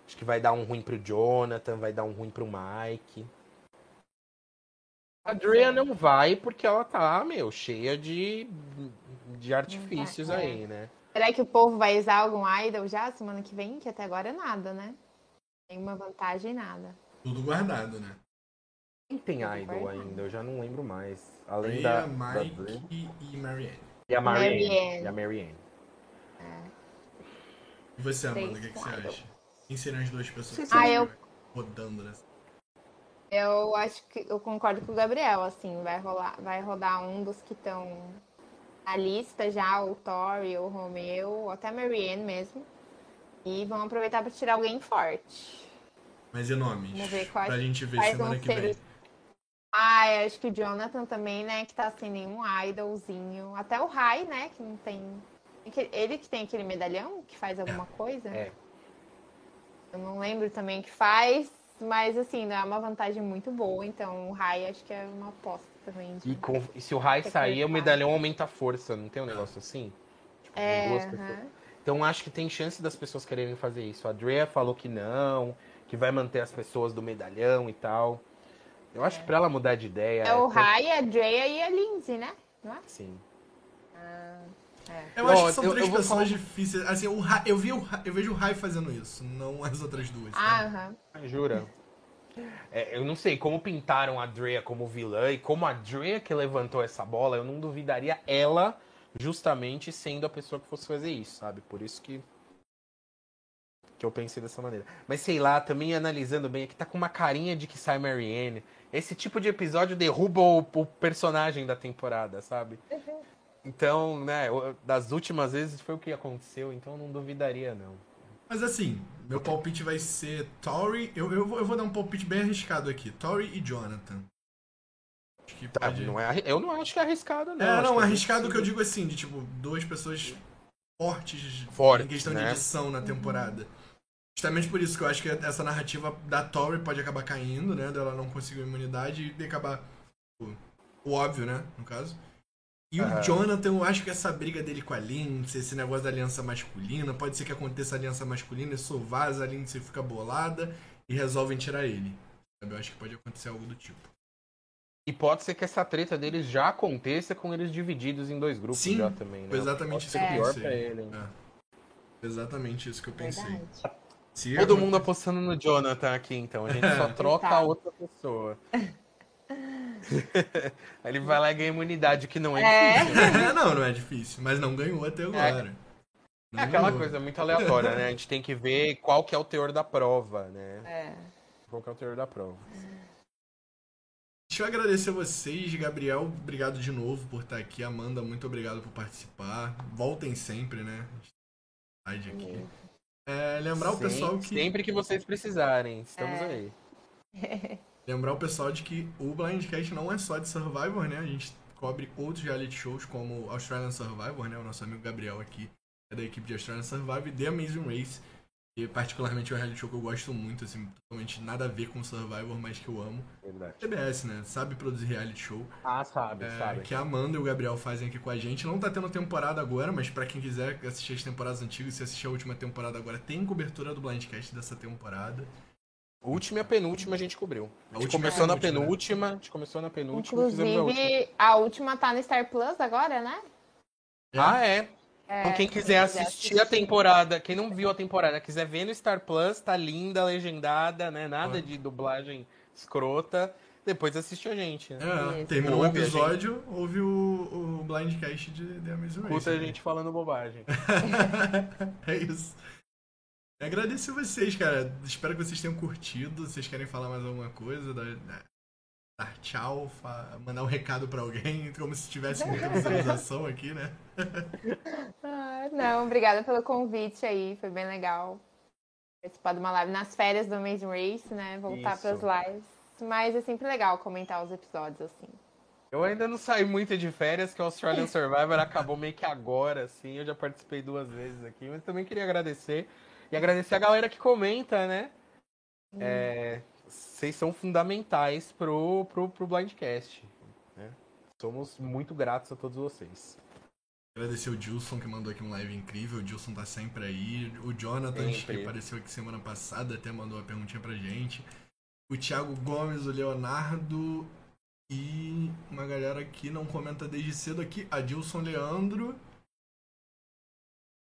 Acho que vai dar um ruim pro Jonathan, vai dar um ruim pro Mike. A Drea não vai porque ela tá, meu, cheia de, de artifícios vai, é. aí, né? Será que o povo vai usar algum idol já semana que vem? Que até agora é nada, né? Nenhuma vantagem, nada. Tudo guardado, né? Quem tem idol ainda? Eu já não lembro mais. Além Rhea, da. Mike da... e Marianne. E a Marianne. Marianne. E a Marianne. É. E você, Amanda, o que, que, você acha? Quem seriam as duas pessoas ah, eu... rodando nessa? Eu acho que eu concordo com o Gabriel, assim, vai rolar, vai rodar um dos que estão na lista já, o Tori, o Romeo, ou até a Marianne mesmo. E vão aproveitar para tirar alguém forte. Mas e nomes? Vamos ver quais, pra gente ver semana que vem. Ah, acho que o Jonathan também, né, que tá sem nenhum idolzinho. Até o Rai, né, que não tem. Ele que tem aquele medalhão que faz alguma é. coisa. É. Eu não lembro também o que faz, mas assim, não é uma vantagem muito boa. Então o Rai acho que é uma aposta também. E, com... e, se o Rai sair, o medalhão aumenta a força, não tem um negócio assim? Tipo, é, duas pessoas. Então acho que tem chance das pessoas quererem fazer isso. A Drea falou que não, que vai manter as pessoas do medalhão e tal. Eu acho é. que pra ela mudar de ideia. É, é o Rai, a Drea e a Lindsay, né? Não é? Sim. Ah, é. Eu acho que são eu, três eu pessoas falar... difíceis. Assim, o Rai, eu, vi o, eu vejo o Rai fazendo isso, não as outras duas. Ah, aham. Uh -huh. Jura? É, eu não sei como pintaram a Drea como vilã e como a Drea que levantou essa bola, eu não duvidaria ela justamente sendo a pessoa que fosse fazer isso, sabe? Por isso que que eu pensei dessa maneira. Mas sei lá, também analisando bem, aqui tá com uma carinha de que sai Marianne. Esse tipo de episódio derruba o, o personagem da temporada, sabe? Uhum. Então, né, das últimas vezes foi o que aconteceu, então eu não duvidaria, não. Mas assim, meu palpite vai ser Tori. Eu, eu, vou, eu vou dar um palpite bem arriscado aqui: Tori e Jonathan. Acho que tá, pode... não é, eu não acho que é arriscado, não. É, não, é arriscado que eu digo assim, de tipo, duas pessoas fortes, fortes em questão né? de edição na temporada. Justamente por isso que eu acho que essa narrativa da Tori pode acabar caindo, né? Dela não conseguir imunidade e acabar. O, o óbvio, né? No caso. E uhum. o Jonathan, eu acho que essa briga dele com a Lindsay, esse negócio da aliança masculina, pode ser que aconteça a aliança masculina e só vaza, a Lindsay fica bolada e resolvem tirar ele. Eu acho que pode acontecer algo do tipo. E pode ser que essa treta deles já aconteça com eles divididos em dois grupos Sim, já também, né? Exatamente isso que eu pensei. Pra ele, é. Exatamente isso que eu pensei. Se Todo mundo apostando no Jonathan aqui, então. A gente [LAUGHS] só troca a outra pessoa. [LAUGHS] Aí ele vai lá e ganha imunidade, que não é, é. difícil. [LAUGHS] Não, não é difícil, mas não ganhou até é. agora. É, é aquela coisa muito aleatória, né? A gente tem que ver qual que é o teor da prova, né? É. Qual que é o teor da prova. Deixa eu agradecer a vocês, Gabriel. Obrigado de novo por estar aqui. Amanda, muito obrigado por participar. Voltem sempre, né? Aqui. É, lembrar Sim, o pessoal que. Sempre que vocês precisarem, estamos é. aí. [LAUGHS] Lembrar o pessoal de que o Blindcast não é só de Survivor, né? A gente cobre outros reality shows, como Australian Survivor, né? O nosso amigo Gabriel aqui é da equipe de Australian Survivor e The Amazing Race, que particularmente é um reality show que eu gosto muito, assim, totalmente nada a ver com Survivor, mas que eu amo. Verdade. TBS, né? Sabe produzir reality show. Ah, sabe, É, sabe. que a Amanda e o Gabriel fazem aqui com a gente. Não tá tendo temporada agora, mas pra quem quiser assistir as temporadas antigas, se assistir a última temporada agora, tem cobertura do Blindcast dessa temporada. Última e a penúltima a gente cobriu. A A gente última começou é a na última, né? penúltima, a gente começou na penúltima, fizemos a última. Inclusive, a última tá no Star Plus agora, né? Ah, é. É, Então quem quiser assistir a temporada, quem não viu a temporada, quiser ver no Star Plus, tá linda, legendada, né? Nada de dublagem escrota. Depois assiste a gente, né? É, terminou o a episódio, houve o, o Blindcast de The Amazing Race. Escuta a né? gente falando bobagem. [LAUGHS] é isso. Agradeço vocês, cara. Espero que vocês tenham curtido. Vocês querem falar mais alguma coisa? Dar, dar tchau, fa- mandar um recado pra alguém, [LAUGHS] como se tivesse muita visualização aqui, né? [LAUGHS] Ah, não, obrigada pelo convite aí, foi bem legal. Participar de uma live nas férias do Amazing Race, né? Voltar Isso. pras lives. Mas é sempre legal comentar os episódios, assim. Eu ainda não saí muito de férias, que o Australian Survivor acabou meio que agora, assim. Eu já participei duas vezes aqui, mas também queria agradecer. E agradecer a galera que comenta, né? É, Vocês são fundamentais pro, pro, pro Blindcast. né? Somos muito gratos a todos vocês. Agradecer o Dilson que mandou aqui um live incrível. O Dilson tá sempre aí. O Jonathan, Sempre. que apareceu aqui semana passada, até mandou uma perguntinha pra gente. O Thiago Gomes, o Leonardo e uma galera que não comenta desde cedo aqui. A Dilson Leandro.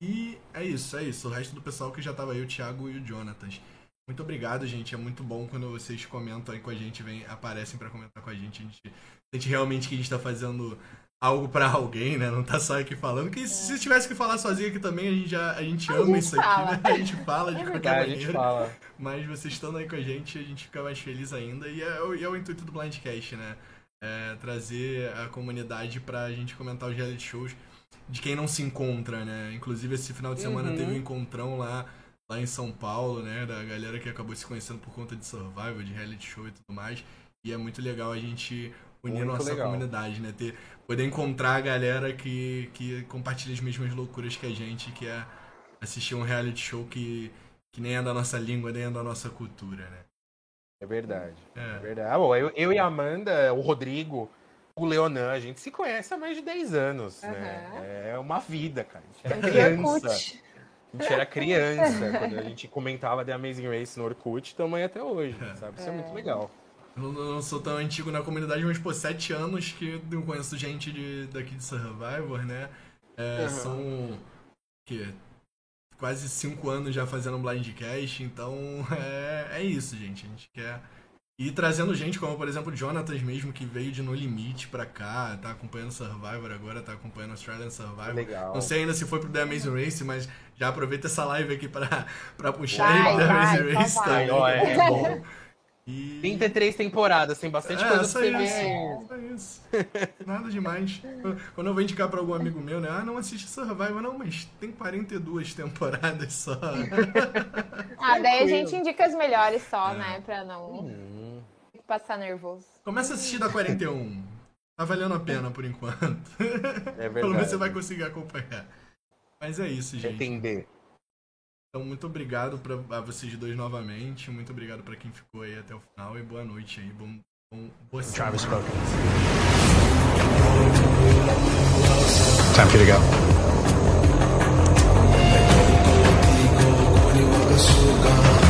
E é isso, é isso. O resto do pessoal que já tava aí, o Thiago e o Jonathan. Muito obrigado, gente. É muito bom quando vocês comentam aí com a gente, vem, aparecem pra comentar com a gente. A gente sente realmente que a gente tá fazendo algo pra alguém, né? Não tá só aqui falando. Que se tivesse que falar sozinho aqui também, a gente já a gente A ama gente isso aqui, fala. né? A gente fala de É qualquer Tá, a gente maneira. fala. Mas vocês estando aí com a gente, a gente fica mais feliz ainda. E é, o- e é o intuito do Blindcast, né? É trazer a comunidade pra gente comentar os reality shows de quem não se encontra, né? Inclusive, esse final de semana Uhum. teve um encontrão lá, lá em São Paulo, né? Da galera que acabou se conhecendo por conta de Survival, de reality show e tudo mais. E é muito legal a gente unir Muito nossa legal. comunidade, né? Ter, poder encontrar a galera que, que compartilha as mesmas loucuras que a gente, que é assistir um reality show que, que nem é da nossa língua, nem é da nossa cultura, né? É verdade. É É. verdade. Ah, bom, eu, eu e a Amanda, o Rodrigo, o Leonan, a gente se conhece há mais de 10 anos, né? Aham. É uma vida, cara. A gente era do criança. A gente era criança [LAUGHS] quando a gente comentava The Amazing Race no Orkut, tamanho até hoje, É. sabe? Isso é muito legal. Eu não, sou tão antigo na comunidade, mas, pô, sete anos que eu conheço gente de, daqui de Survivor, né? É, Uhum. São, que quase cinco anos já fazendo Blindcast, então [LAUGHS] é, é isso, gente. A gente quer ir trazendo gente, como, por exemplo, o Jonatas mesmo, que veio de No Limite pra cá, tá acompanhando Survivor agora, tá acompanhando Australian Survivor. Legal. Não sei ainda se foi pro The Amazing Race, mas já aproveita essa live aqui pra, pra puxar Vai, aí pro The Amazing Race vai. também, Ó, é é bom. E... 33 temporadas, tem bastante coisa pra você isso, ver. só isso. Nada demais. Quando eu vou indicar pra algum amigo meu, né? Ah, não assiste Survivor, não, mas tem 42 temporadas só. [LAUGHS] Ah, daí a gente indica as melhores só, É. né? Pra não Hum, passar nervoso. Começa a assistir da 41. Tá valendo a pena por enquanto. é [LAUGHS] Pelo menos verdade. você vai conseguir acompanhar. Mas é isso, gente. entender. Então, muito obrigado pra a vocês dois novamente. Muito obrigado pra quem ficou aí até o final. E boa noite aí. Bom, bom, boa Travis semana. spoken. Time for you to go. Açúcar